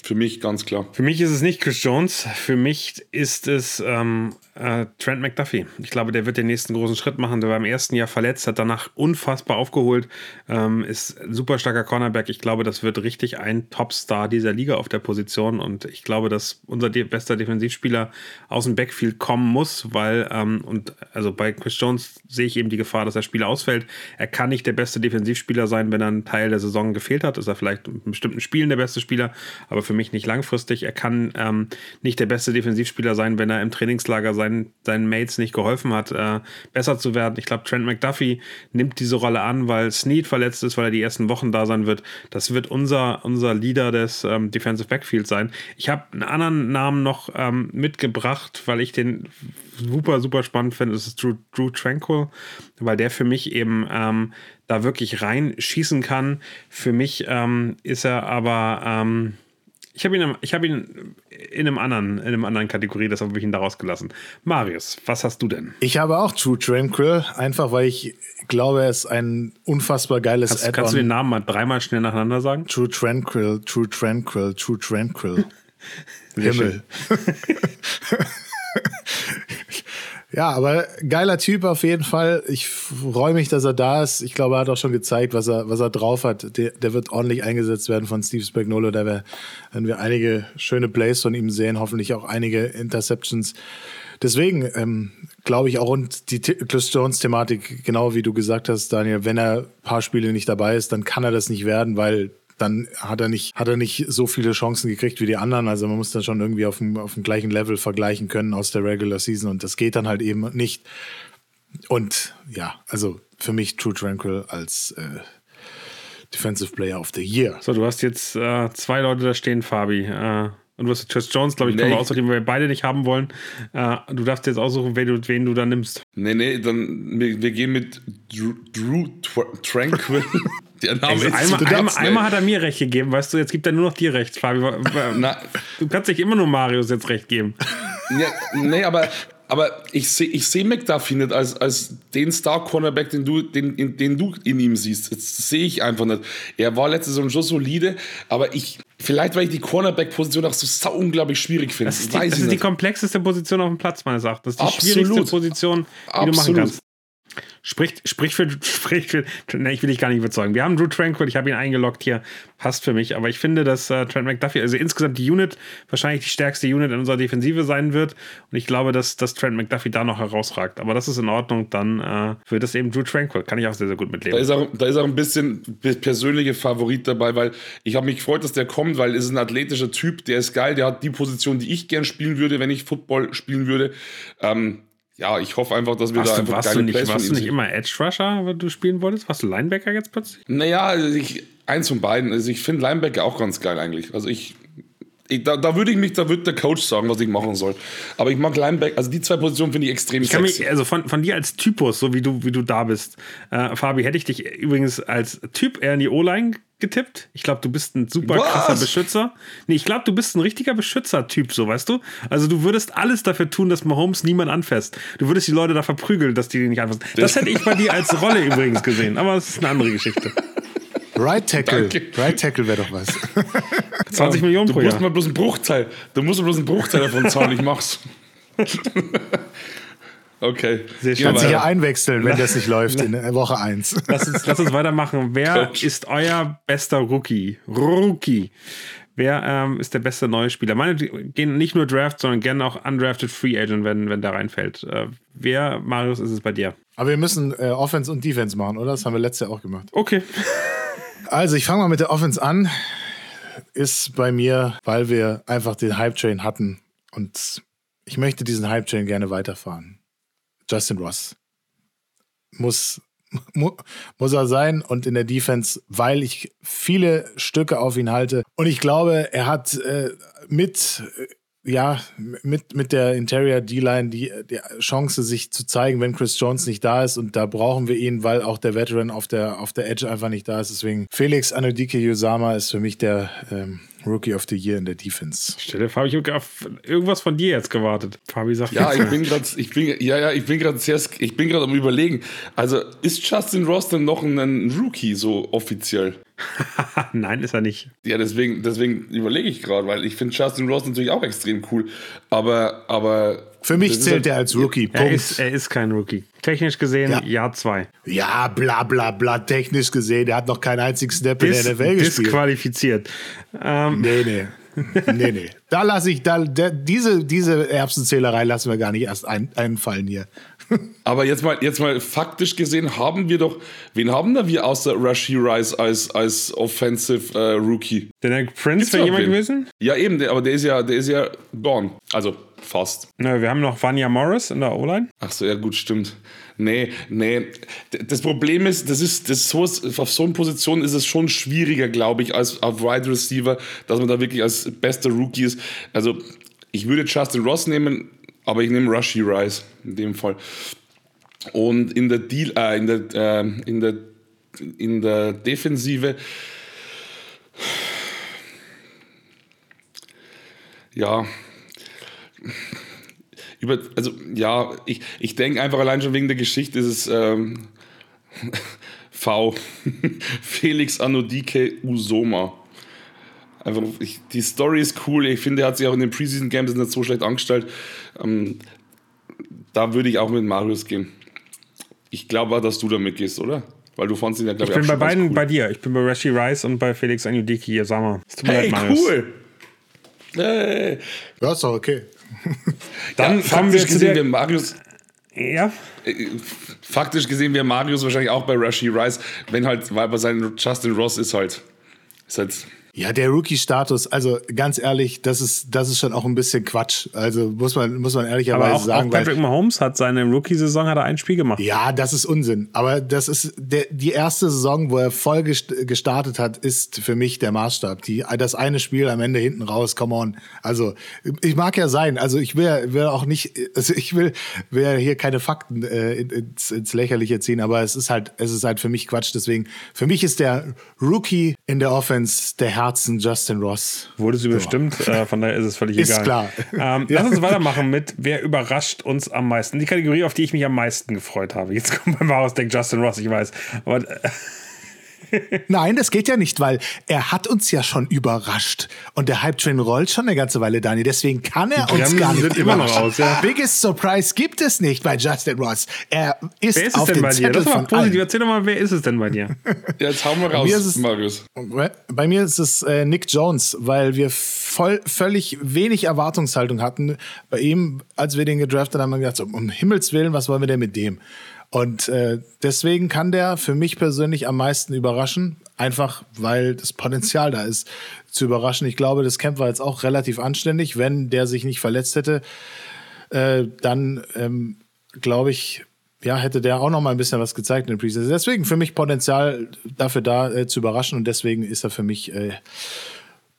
für mich ganz klar. Für mich ist es nicht Chris Jones. Für mich ist es ähm, äh, Trent McDuffie. Ich glaube, der wird den nächsten großen Schritt machen. Der war im ersten Jahr verletzt, hat danach unfassbar aufgeholt, ähm, ist ein super starker Cornerback. Ich glaube, das wird richtig ein Topstar dieser Liga auf der Position und ich glaube, dass unser de bester Defensivspieler aus dem Backfield kommen muss, weil, ähm, und also bei Chris Jones sehe ich eben die Gefahr, dass er Spiel ausfällt. Er kann nicht der beste Defensivspieler sein, wenn er einen Teil der Saison gefehlt hat. Ist er vielleicht in bestimmten Spielen der beste Spieler, aber für mich nicht langfristig. Er kann ähm, nicht der beste Defensivspieler sein, wenn er im Trainingslager sein seinen, seinen Mates nicht geholfen hat, äh, besser zu werden. Ich glaube, Trent McDuffie nimmt diese Rolle an, weil Snead verletzt ist, weil er die ersten Wochen da sein wird. Das wird unser, unser Leader des ähm, Defensive Backfields sein. Ich habe einen anderen Namen noch ähm, mitgebracht, weil ich den super, super spannend finde. Das ist Drew, Drew Tranquil, weil der für mich eben ähm, da wirklich reinschießen kann. Für mich ähm, ist er aber ähm, ich habe ihn, hab ihn in, einem anderen, in einem anderen Kategorie, das habe ich ihn daraus gelassen. Marius, was hast du denn? Ich habe auch True Tranquil, einfach weil ich glaube, er ist ein unfassbar geiles Add-on. Kannst du den Namen mal dreimal schnell nacheinander sagen? True Tranquil, True Tranquil, True Tranquil. Himmel. Ja, aber geiler Typ auf jeden Fall. Ich freue mich, dass er da ist. Ich glaube, er hat auch schon gezeigt, was er, was er drauf hat. Der, der wird ordentlich eingesetzt werden von Steve Spagnolo. Da werden wir einige schöne Plays von ihm sehen, hoffentlich auch einige Interceptions. Deswegen ähm, glaube ich auch und die Chris Jones-Thematik, genau wie du gesagt hast, Daniel, wenn er ein paar Spiele nicht dabei ist, dann kann er das nicht werden, weil dann hat er nicht, hat er nicht so viele Chancen gekriegt wie die anderen. Also man muss dann schon irgendwie auf dem, auf dem gleichen Level vergleichen können aus der Regular Season und das geht dann halt eben nicht. Und ja, also für mich True Tranquil als äh, Defensive Player of the Year. So, du hast jetzt äh, zwei Leute da stehen, Fabi. Äh, und du hast Chris Jones, glaube ich, nee, können wir aussuchen, wir beide nicht haben wollen. Äh, du darfst jetzt aussuchen, wen du, wen du dann nimmst. Nee, nee, dann wir, wir gehen mit Drew, Drew Tranquil. Der Name also ist einmal, einmal, einmal, hat er mir recht gegeben, weißt du, jetzt gibt er nur noch dir recht, Fabi. Na, du kannst nicht immer nur Marius jetzt recht geben. Ja, nee, aber, aber ich sehe ich seh McDuffie nicht als, als den Star-Cornerback, den du, den, den du in ihm siehst. Das sehe ich einfach nicht. Er war letzte Saison schon solide, aber ich, vielleicht weil ich die Cornerback-Position auch so sau unglaublich schwierig finde. Das ist, die, das ist die komplexeste Position auf dem Platz, meines Erachtens. Das ist die Absolut. schwierigste Position, die Absolut. du machen kannst. Spricht, spricht für, spricht für, ne, ich will dich gar nicht überzeugen. Wir haben Drew Tranquil, ich habe ihn eingeloggt hier, passt für mich, aber ich finde, dass äh, Trent McDuffie, also insgesamt die Unit, wahrscheinlich die stärkste Unit in unserer Defensive sein wird und ich glaube, dass, dass Trent McDuffie da noch herausragt, aber das ist in Ordnung, dann äh, wird es eben Drew Tranquil, kann ich auch sehr, sehr gut mitleben. Da ist auch, da ist auch ein bisschen persönliche Favorit dabei, weil ich habe mich gefreut, dass der kommt, weil es ist ein athletischer Typ, der ist geil, der hat die Position, die ich gern spielen würde, wenn ich Football spielen würde. Ähm, ja, ich hoffe einfach, dass wir warst da du, einfach warst geile du nicht, Plays warst du nicht sehen. immer Edge Rusher, wenn du spielen wolltest? Warst du Linebacker jetzt plötzlich? Naja, also ich, eins von beiden. Also ich finde Linebacker auch ganz geil eigentlich. Also ich, ich da, da würde ich mich, da wird der Coach sagen, was ich machen soll. Aber ich mag Linebacker, also die zwei Positionen finde ich extrem Ich kann sexy. mich, also von, von dir als Typus, so wie du, wie du da bist, äh, Fabi, hätte ich dich übrigens als Typ eher in die O-Line getippt. Ich glaube, du bist ein super Was? krasser Beschützer. Nee, ich glaube, du bist ein richtiger Beschützer-Typ, so weißt du. Also du würdest alles dafür tun, dass Mahomes niemand anfasst. Du würdest die Leute da verprügeln, dass die nicht anfassen. Das hätte ich bei dir als Rolle übrigens gesehen, aber das ist eine andere Geschichte. Right Tackle. Danke. Right Tackle wäre doch was. 20 Millionen du pro musst Jahr. mal bloß einen Bruchteil. Du musst bloß einen Bruchteil davon zahlen, ich mach's. okay. Sehr schön. Kannst dich ja einwechseln, wenn das nicht läuft in Woche 1. Lass uns, lass uns weitermachen. Wer Coach. ist euer bester Rookie? Rookie. Wer ähm, ist der beste neue Spieler? Meine gehen nicht nur Draft, sondern gerne auch undrafted Free Agent, wenn, wenn da reinfällt. Äh, wer, Marius, ist es bei dir? Aber wir müssen äh, Offense und Defense machen, oder? Das haben wir letztes Jahr auch gemacht. Okay. Also, ich fange mal mit der Offense an. Ist bei mir, weil wir einfach den Hype-Train hatten und ich möchte diesen Hype-Train gerne weiterfahren. Justin Ross. Muss, mu, muss er sein und in der Defense, weil ich viele Stücke auf ihn halte. Und ich glaube, er hat äh, mit, äh, ja, mit, mit der Interior D-Line die, die Chance, sich zu zeigen, wenn Chris Jones nicht da ist. Und da brauchen wir ihn, weil auch der Veteran auf der, auf der Edge einfach nicht da ist. Deswegen Felix Anodike Yosama ist für mich der ähm, Rookie of the Year in der Defense. Stelle, Fabi, ich habe auf irgendwas von dir jetzt gewartet. Fabi sagt Ja, ich bin gerade, ich bin, ja, ja, ich bin gerade sehr, sk- ich bin gerade am überlegen. Also ist Justin Ross denn noch ein, ein Rookie so offiziell? Nein, ist er nicht. Ja, deswegen, deswegen überlege ich gerade, weil ich finde Justin Ross natürlich auch extrem cool. Aber, aber Für mich zählt halt- er als Rookie. Er Punkt. ist, er ist kein Rookie. Technisch gesehen, Ja. Jahr zwei. ja, bla bla bla, technisch gesehen. Der hat noch keinen einzigen Snap in Dis, der NFL gespielt. disqualifiziert. Ähm, Nee, nee. nee, nee. Da lasse ich, da, der, diese, diese Erbsenzählerei lassen wir gar nicht erst ein, einfallen hier. Aber jetzt mal, jetzt mal faktisch gesehen haben wir doch, wen haben da wir außer Rashi Rice als, als Offensive äh, Rookie? der Prince Gibt's wäre jemand wen? gewesen? Ja, eben, der, aber der ist ja, der ist ja gone. Also fast. Na, wir haben noch Vanya Morris in der O-Line. Ach so, ja gut, stimmt. Nee, nee. Das Problem ist, das ist, das ist so, auf so einer Position ist es schon schwieriger, glaube ich, als auf Wide Receiver, dass man da wirklich als bester Rookie ist. Also, ich würde Justin Ross nehmen, aber ich nehme Rushy Rice in dem Fall. Und in der Deal, äh, in der, äh, in der, in der Defensive, ja, über, also ja, ich, ich denke einfach allein schon wegen der Geschichte ist es ähm, V. Felix Anodike Usoma. Einfach, ich, die Story ist cool. Ich finde, er hat sich auch in den Preseason Games nicht so schlecht angestellt. Ähm, da würde ich auch mit Marius gehen. Ich glaube auch, dass du damit gehst, oder? Weil du fandst ihn ja, glaube Ich ich, bin bei beiden cool. bei dir. Ich bin bei Rashi Rice und bei Felix Yasama. Es tut mir Hey, leid, cool! Hey. Ja, ist doch okay. Dann ja, kommen wir faktisch zu der- wir Marius, Ja, äh, faktisch gesehen wäre Marius wahrscheinlich auch bei Rashi Rice, wenn halt, weil bei seinem Justin Ross ist halt, ist halt Ja, der Rookie-Status, also ganz ehrlich, das ist, das ist schon auch ein bisschen Quatsch. Also muss man, muss man ehrlicherweise aber auch, sagen. auch Patrick Mahomes hat seine Rookie-Saison hat er ein Spiel gemacht. Ja, das ist Unsinn. Aber das ist der, die erste Saison, wo er voll gest- gestartet hat, ist für mich der Maßstab. Die, das eine Spiel am Ende hinten raus, come on. Also ich mag ja sein. Also ich will, will auch nicht, also ich will, will hier keine Fakten äh, ins, ins Lächerliche ziehen, aber es ist halt, es ist halt für mich Quatsch. Deswegen, für mich ist der Rookie in der Offense der Herzen Justin Ross. Wurde sie bestimmt, äh, von daher ist es völlig Ist egal. klar. Ähm, Ja. Lass uns weitermachen mit Wer überrascht uns am meisten? Die Kategorie, auf die ich mich am meisten gefreut habe. Jetzt kommt beim Marius Deck Justin Ross, ich weiß. Aber äh, Nein, das geht ja nicht, weil er hat uns ja schon überrascht. Und der Hype-Train rollt schon eine ganze Weile, Dani. Deswegen kann er uns gar nicht sind immer noch überraschen. aus, ja. Biggest Surprise gibt es nicht bei Justin Ross. Er ist, Wer ist es auf denn den bei dir? Zettel Das war positiv. allen. Erzähl doch mal, wer ist es denn bei dir? Jetzt hauen wir mir raus, ist es- Marius. Bei mir ist es äh, Nick Jones, weil wir voll, völlig wenig Erwartungshaltung hatten. Bei ihm, als wir den gedraftet haben, haben wir gedacht, so, um Himmels Willen, was wollen wir denn mit dem? Und äh, deswegen kann der für mich persönlich am meisten überraschen, einfach weil das Potenzial da ist zu überraschen. Ich glaube, das Camp war jetzt auch relativ anständig. Wenn der sich nicht verletzt hätte, äh, dann ähm, glaube ich, ja, hätte der auch noch mal ein bisschen was gezeigt in der Preseason. Deswegen für mich Potenzial dafür da äh, zu überraschen und deswegen ist er für mich äh,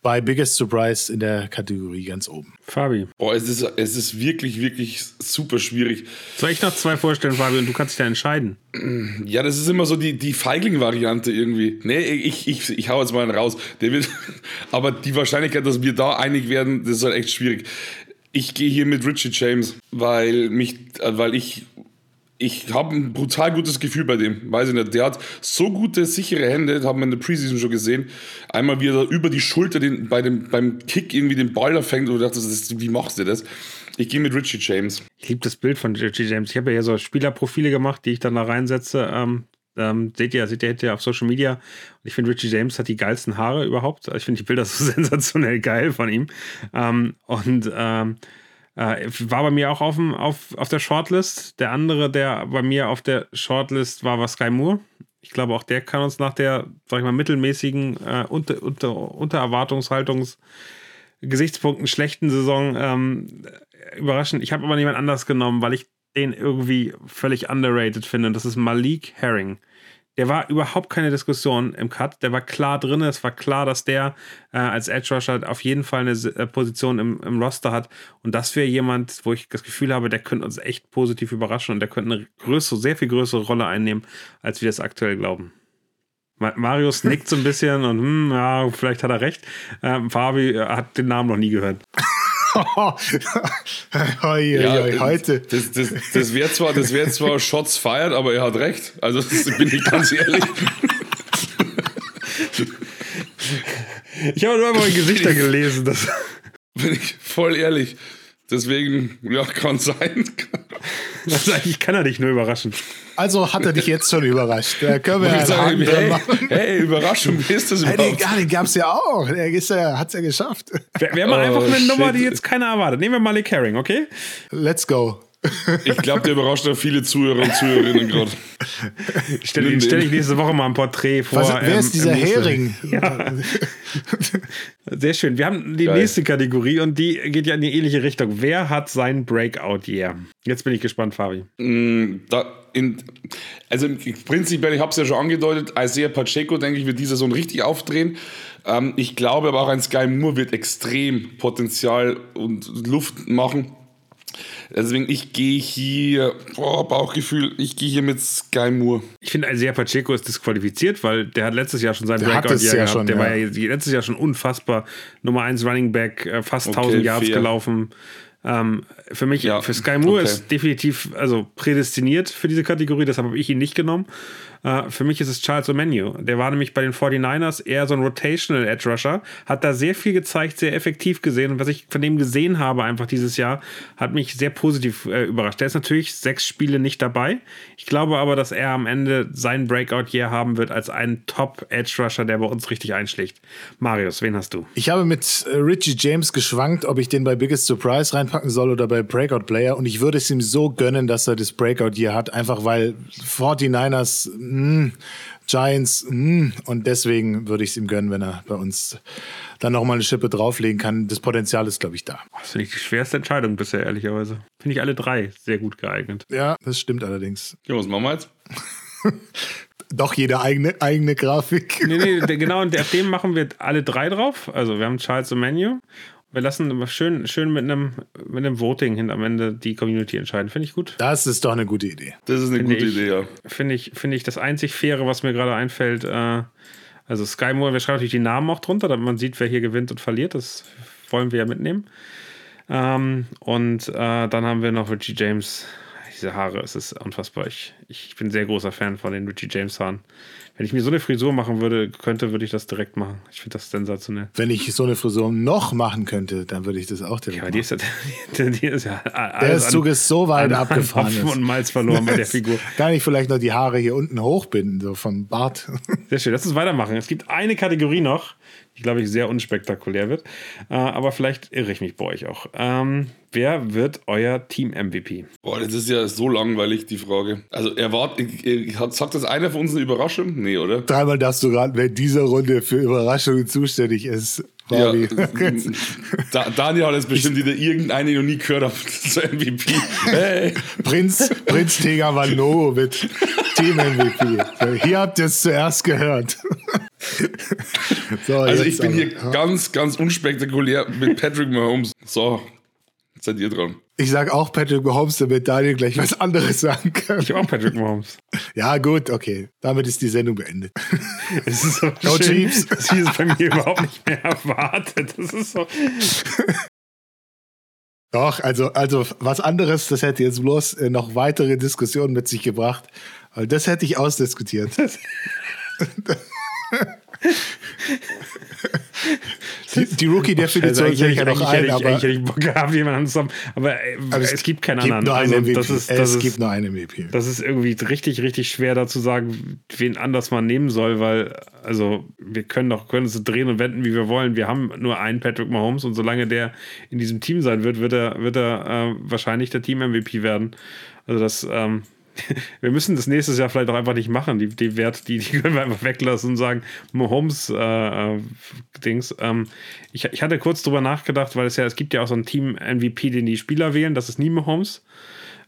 bei Biggest Surprise in der Kategorie ganz oben. Fabi. Boah, es ist, es ist wirklich, wirklich super schwierig. Soll ich noch zwei vorstellen, Fabi, und du kannst dich da entscheiden? Ja, das ist immer so die, die Feigling-Variante irgendwie. Nee, ich, ich, ich hau jetzt mal einen raus. Der wird, aber die Wahrscheinlichkeit, dass wir da einig werden, das ist halt echt schwierig. Ich gehe hier mit Richie James, weil mich, äh, weil ich, ich habe ein brutal gutes Gefühl bei dem. Weiß ich nicht. Der hat so gute, sichere Hände, das haben wir in der Preseason schon gesehen. Einmal, wie er da über die Schulter den, bei dem, beim Kick irgendwie den Ball da fängt und ist, wie machst du das? Ich gehe mit Richie James. Ich liebe das Bild von Richie James. Ich habe ja so Spielerprofile gemacht, die ich dann da reinsetze. Ähm, ähm, seht ihr, seht ihr, seht auf Social Media. Und ich finde, Richie James hat die geilsten Haare überhaupt. Ich finde die Bilder so sensationell geil von ihm. Ähm, und ähm, äh, war bei mir auch auf, dem, auf, auf der Shortlist. Der andere, der bei mir auf der Shortlist war, war Sky Moore. Ich glaube, auch der kann uns nach der, sag ich mal, mittelmäßigen, äh, unter, unter, unter Erwartungshaltungs- Gesichtspunkten schlechten Saison ähm, überraschen. Ich habe aber niemand anders genommen, weil ich den irgendwie völlig underrated finde. Das ist Malik Herring. Der war überhaupt keine Diskussion im Cut. Der war klar drin. Es war klar, dass der äh, als Edge Rusher auf jeden Fall eine äh, Position im, im Roster hat. Und das wäre jemand, wo ich das Gefühl habe, der könnte uns echt positiv überraschen und der könnte eine größere, sehr viel größere Rolle einnehmen, als wir das aktuell glauben. Ma- Marius nickt so ein bisschen und hm, ja, vielleicht hat er recht. Ähm, Fabi äh, hat den Namen noch nie gehört. Hoi, hoi, hoi, heute. Das, das, das wäre zwar, das wär zwar Shots feiert, aber er hat recht. Also das bin ich ganz ehrlich. Ich habe nur mal Gesichter gelesen. Das Bin ich voll ehrlich. Deswegen, ja, kann sein. Also eigentlich kann er dich nur überraschen. Also hat er dich jetzt schon überrascht. Da können wir Ich einen sage, Haken dran hey, machen. hey, Überraschung, wie ist das Hey, den, überhaupt? ja, den gab es ja auch. Der ist ja, hat's ja geschafft. Wir, wir haben Oh, einfach eine Nummer, die shit. jetzt keiner erwartet. Nehmen wir Malik Herring, okay? Let's go. Ich glaube, der überrascht auch viele Zuhörer und Zuhörerinnen gerade. Stell, Nimm stell ich nächste Woche mal ein Porträt vor. Was, wer ähm, ist dieser. Hering? Ja. Sehr schön. Wir haben die Geil. nächste Kategorie und die geht ja in die ähnliche Richtung. Wer hat sein Breakout-Year? Jetzt bin ich gespannt, Fabi. Da in, also prinzipiell, ich habe es ja schon angedeutet, Isaiah Pacheco, denke ich, wird dieser Saison richtig aufdrehen. Ähm, ich glaube aber auch ein Sky Moore wird extrem Potenzial und Luft machen. Deswegen, ich gehe hier, boah, Bauchgefühl, ich gehe hier mit Sky Moore. Ich finde, Isaiah Pacheco ist disqualifiziert, weil der hat letztes Jahr schon sein Der hat es Breakout-Jahr ja gehabt. schon, der ja. war ja letztes Jahr schon unfassbar. Nummer 1 Running Back, äh, fast Okay, 1000 Yards fair. gelaufen. Ähm, für mich, Ja, für Sky Moore okay. ist definitiv also prädestiniert für diese Kategorie, deshalb habe ich ihn nicht genommen. Äh, für mich ist es Charles O'Menu. Der war nämlich bei den 49ers eher so ein Rotational Edge Rusher, hat da sehr viel gezeigt, sehr effektiv gesehen. Und was ich von dem gesehen habe, einfach dieses Jahr, hat mich sehr positiv äh, überrascht. Der ist natürlich sechs Spiele nicht dabei. Ich glaube aber, dass er am Ende sein Breakout-Year haben wird als ein Top-Edge-Rusher, der bei uns richtig einschlägt. Marius, wen hast du? Ich habe mit äh, Richie James geschwankt, ob ich den bei Biggest Surprise reinpacken soll oder bei Breakout Player. Und ich würde es ihm so gönnen, dass er das Breakout hier hat, einfach weil 49ers, mh, Giants, mh, und deswegen würde ich es ihm gönnen, wenn er bei uns dann nochmal eine Schippe drauflegen kann. Das Potenzial ist, glaube ich, da. Das finde ich die schwerste Entscheidung bisher, ehrlicherweise. Finde ich alle drei sehr gut geeignet. Ja, das stimmt allerdings. Ja, was machen wir jetzt? Doch jede eigene, eigene Grafik. Nee, nee, genau, und auf dem machen wir alle drei drauf. Also wir haben Charles Menu. Wir lassen schön, schön mit einem, mit einem Voting hin am Ende die Community entscheiden. Finde ich gut. Das ist doch eine gute Idee. Das ist eine Finde gute ich. Idee, ja. Finde ich, finde ich das einzig Faire, was mir gerade einfällt. Äh, also Sky Moore, wir schreiben natürlich die Namen auch drunter, damit man sieht, wer hier gewinnt und verliert. Das wollen wir ja mitnehmen. Ähm, und äh, dann haben wir noch Richie James. Diese Haare, es ist unfassbar. Ich, ich bin sehr großer Fan von den Richie James Haaren. Wenn ich mir so eine Frisur machen würde, könnte, würde ich das direkt machen. Ich finde das sensationell. Wenn ich so eine Frisur noch machen könnte, dann würde ich das auch direkt Ja, machen. die ist ja, die, die ist ja Der Zug ist so weit abgefahren. Hopfen ist. und Malz verloren bei der Figur. Kann ich vielleicht noch die Haare hier unten hochbinden, so vom Bart. Sehr schön. Lass uns weitermachen. Es gibt eine Kategorie noch, die, glaube ich, sehr unspektakulär wird. Äh, aber vielleicht irre ich mich bei euch auch. Ähm, wer wird euer Team-MVP? Boah, das ist ja so langweilig, die Frage. Also, erwartet, sagt das einer von uns eine Überraschung? Nee, oder? Dreimal darfst du raten, wer in dieser Runde für Überraschungen zuständig ist. Ja, da, Daniel hat jetzt bestimmt wieder irgendeine, ich noch nie gehört habe, zur MVP. Hey. Prinz, Prinz Tegavano mit Team-MVP. So, hier habt ihr es zuerst gehört. so, Also, ich bin aber. hier ganz, ganz unspektakulär mit Patrick Mahomes. So, jetzt seid ihr dran. Ich sag auch Patrick Mahomes, damit Daniel gleich was anderes sagen kann. Ich habe auch Patrick Mahomes. Ja, gut, okay. Damit ist die Sendung beendet. Es ist so Go schön, Chiefs. dass ich es bei mir überhaupt nicht mehr erwartet. Das ist so. Doch, also, also was anderes, das hätte jetzt bloß äh, noch weitere Diskussionen mit sich gebracht. Das hätte ich ausdiskutiert. Die, die Rookie-Definition Also sehe ich ja noch ein, ich, aber, hätte ich Bock gehabt, jemanden zusammen. Aber, äh, aber es, gibt keinen gibt anderen. Nur einen Also, MVP. das ist, es das ist, gibt nur einen MVP. Das ist irgendwie richtig, richtig schwer da zu sagen, wen anders man nehmen soll, weil, also, wir können doch, können uns drehen und wenden, wie wir wollen. Wir haben nur einen Patrick Mahomes und solange der in diesem Team sein wird, wird er, wird er äh, wahrscheinlich der Team-MVP werden. Also, das, ähm, wir müssen das nächstes Jahr vielleicht auch einfach nicht machen. Die, die Wert, die, die können wir einfach weglassen und sagen, Mahomes äh, äh, Dings. Ähm, ich, ich hatte kurz drüber nachgedacht, weil es ja, es gibt ja auch so einen Team-MVP, den die Spieler wählen, das ist nie Mahomes.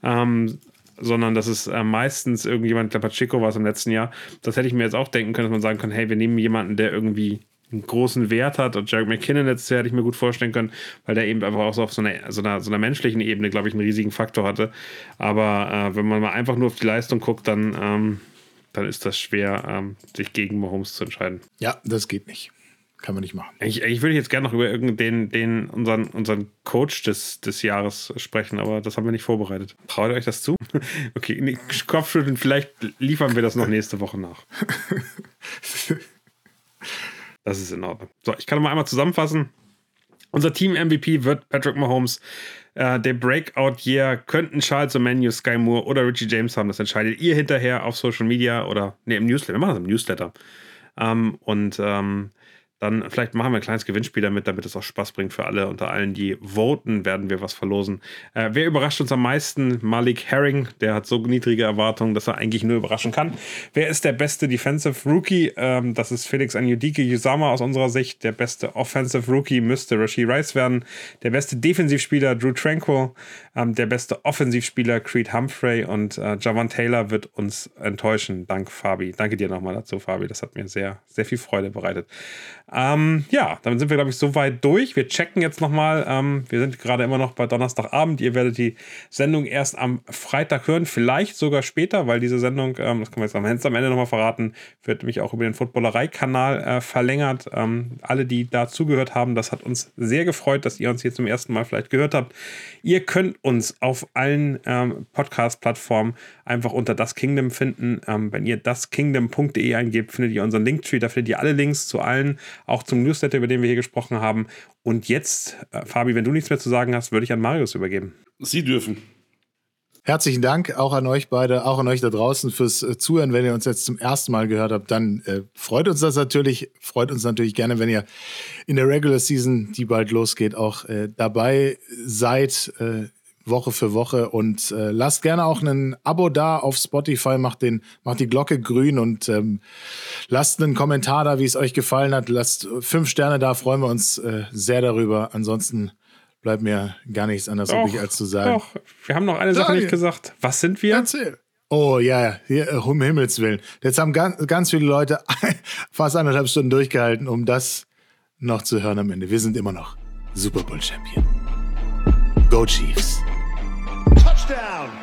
Ähm, sondern das ist äh, meistens irgendjemand, glaube, Pacheco war es im letzten Jahr. Das hätte ich mir jetzt auch denken können, dass man sagen kann, hey, wir nehmen jemanden, der irgendwie einen großen Wert hat. Und Jared McKinnon letztes Jahr hätte ich mir gut vorstellen können, weil der eben einfach auch so auf so einer, so einer, so einer menschlichen Ebene, glaube ich, einen riesigen Faktor hatte. Aber äh, wenn man mal einfach nur auf die Leistung guckt, dann, ähm, dann ist das schwer, ähm, sich gegen Mahomes zu entscheiden. Ja, das geht nicht. Kann man nicht machen. Ich, ich würde jetzt gerne noch über irgendeinen, den, unseren, unseren Coach des, des Jahres sprechen, aber das haben wir nicht vorbereitet. Traut ihr euch das zu? Okay, nee, Kopfschütteln, vielleicht liefern wir das noch nächste Woche nach. Das ist in Ordnung. So, ich kann mal einmal zusammenfassen. Unser Team-MVP wird Patrick Mahomes. Äh, der Breakout-Year könnten Charles O'Manu, Sky Moore oder Richie James haben. Das entscheidet ihr hinterher auf Social Media oder nee, im Newsletter. Wir machen das im Newsletter. Ähm, und ähm, dann vielleicht machen wir ein kleines Gewinnspiel damit, damit es auch Spaß bringt für alle. Unter allen, die voten, werden wir was verlosen. Äh, wer überrascht uns am meisten? Malik Herring, der hat so niedrige Erwartungen, dass er eigentlich nur überraschen kann. Wer ist der beste Defensive Rookie? Ähm, das ist Felix Anyudike Yusama aus unserer Sicht. Der beste Offensive Rookie müsste Rasheed Rice werden. Der beste Defensivspieler Drew Tranquil. Ähm, der beste Offensivspieler Creed Humphrey. Und äh, Javan Taylor wird uns enttäuschen. Dank Fabi. Danke dir nochmal dazu, Fabi. Das hat mir sehr, sehr viel Freude bereitet. Ähm, ja, dann sind wir, glaube ich, soweit durch. Wir checken jetzt nochmal. Ähm, wir sind gerade immer noch bei Donnerstagabend. Ihr werdet die Sendung erst am Freitag hören, vielleicht sogar später, weil diese Sendung, ähm, das können wir jetzt am Ende, nochmal verraten, wird nämlich auch über den Footballerei-Kanal äh, verlängert. Ähm, alle, die da zugehört haben, das hat uns sehr gefreut, dass ihr uns hier zum ersten Mal vielleicht gehört habt. Ihr könnt uns auf allen ähm, Podcast-Plattformen einfach unter das Kingdom finden. Ähm, wenn ihr daskingdom.de eingebt, findet ihr unseren Linktree. Da findet ihr alle Links zu allen, auch zum Newsletter, über den wir hier gesprochen haben. Und jetzt, äh, Fabi, wenn du nichts mehr zu sagen hast, würde ich an Marius übergeben. Sie dürfen. Herzlichen Dank auch an euch beide, auch an euch da draußen fürs äh, Zuhören. Wenn ihr uns jetzt zum ersten Mal gehört habt, dann äh, freut uns das natürlich. Freut uns natürlich gerne, wenn ihr in der Regular Season, die bald losgeht, auch äh, dabei seid. Äh, Woche für Woche und äh, lasst gerne auch ein Abo da auf Spotify, macht, den, macht die Glocke grün und ähm, lasst einen Kommentar da, wie es euch gefallen hat. Lasst fünf Sterne da, freuen wir uns äh, sehr darüber. Ansonsten bleibt mir gar nichts anderes übrig, als zu sagen. Doch, wir haben noch eine Sache nicht gesagt. Was sind wir? Erzähl. Oh ja, ja, hier, äh, um Himmels Willen. Jetzt haben ganz, ganz viele Leute fast anderthalb Stunden durchgehalten, um das noch zu hören am Ende. Wir sind immer noch Super Bowl Champion. Go Chiefs. Touchdown, Chiefs. Whoa.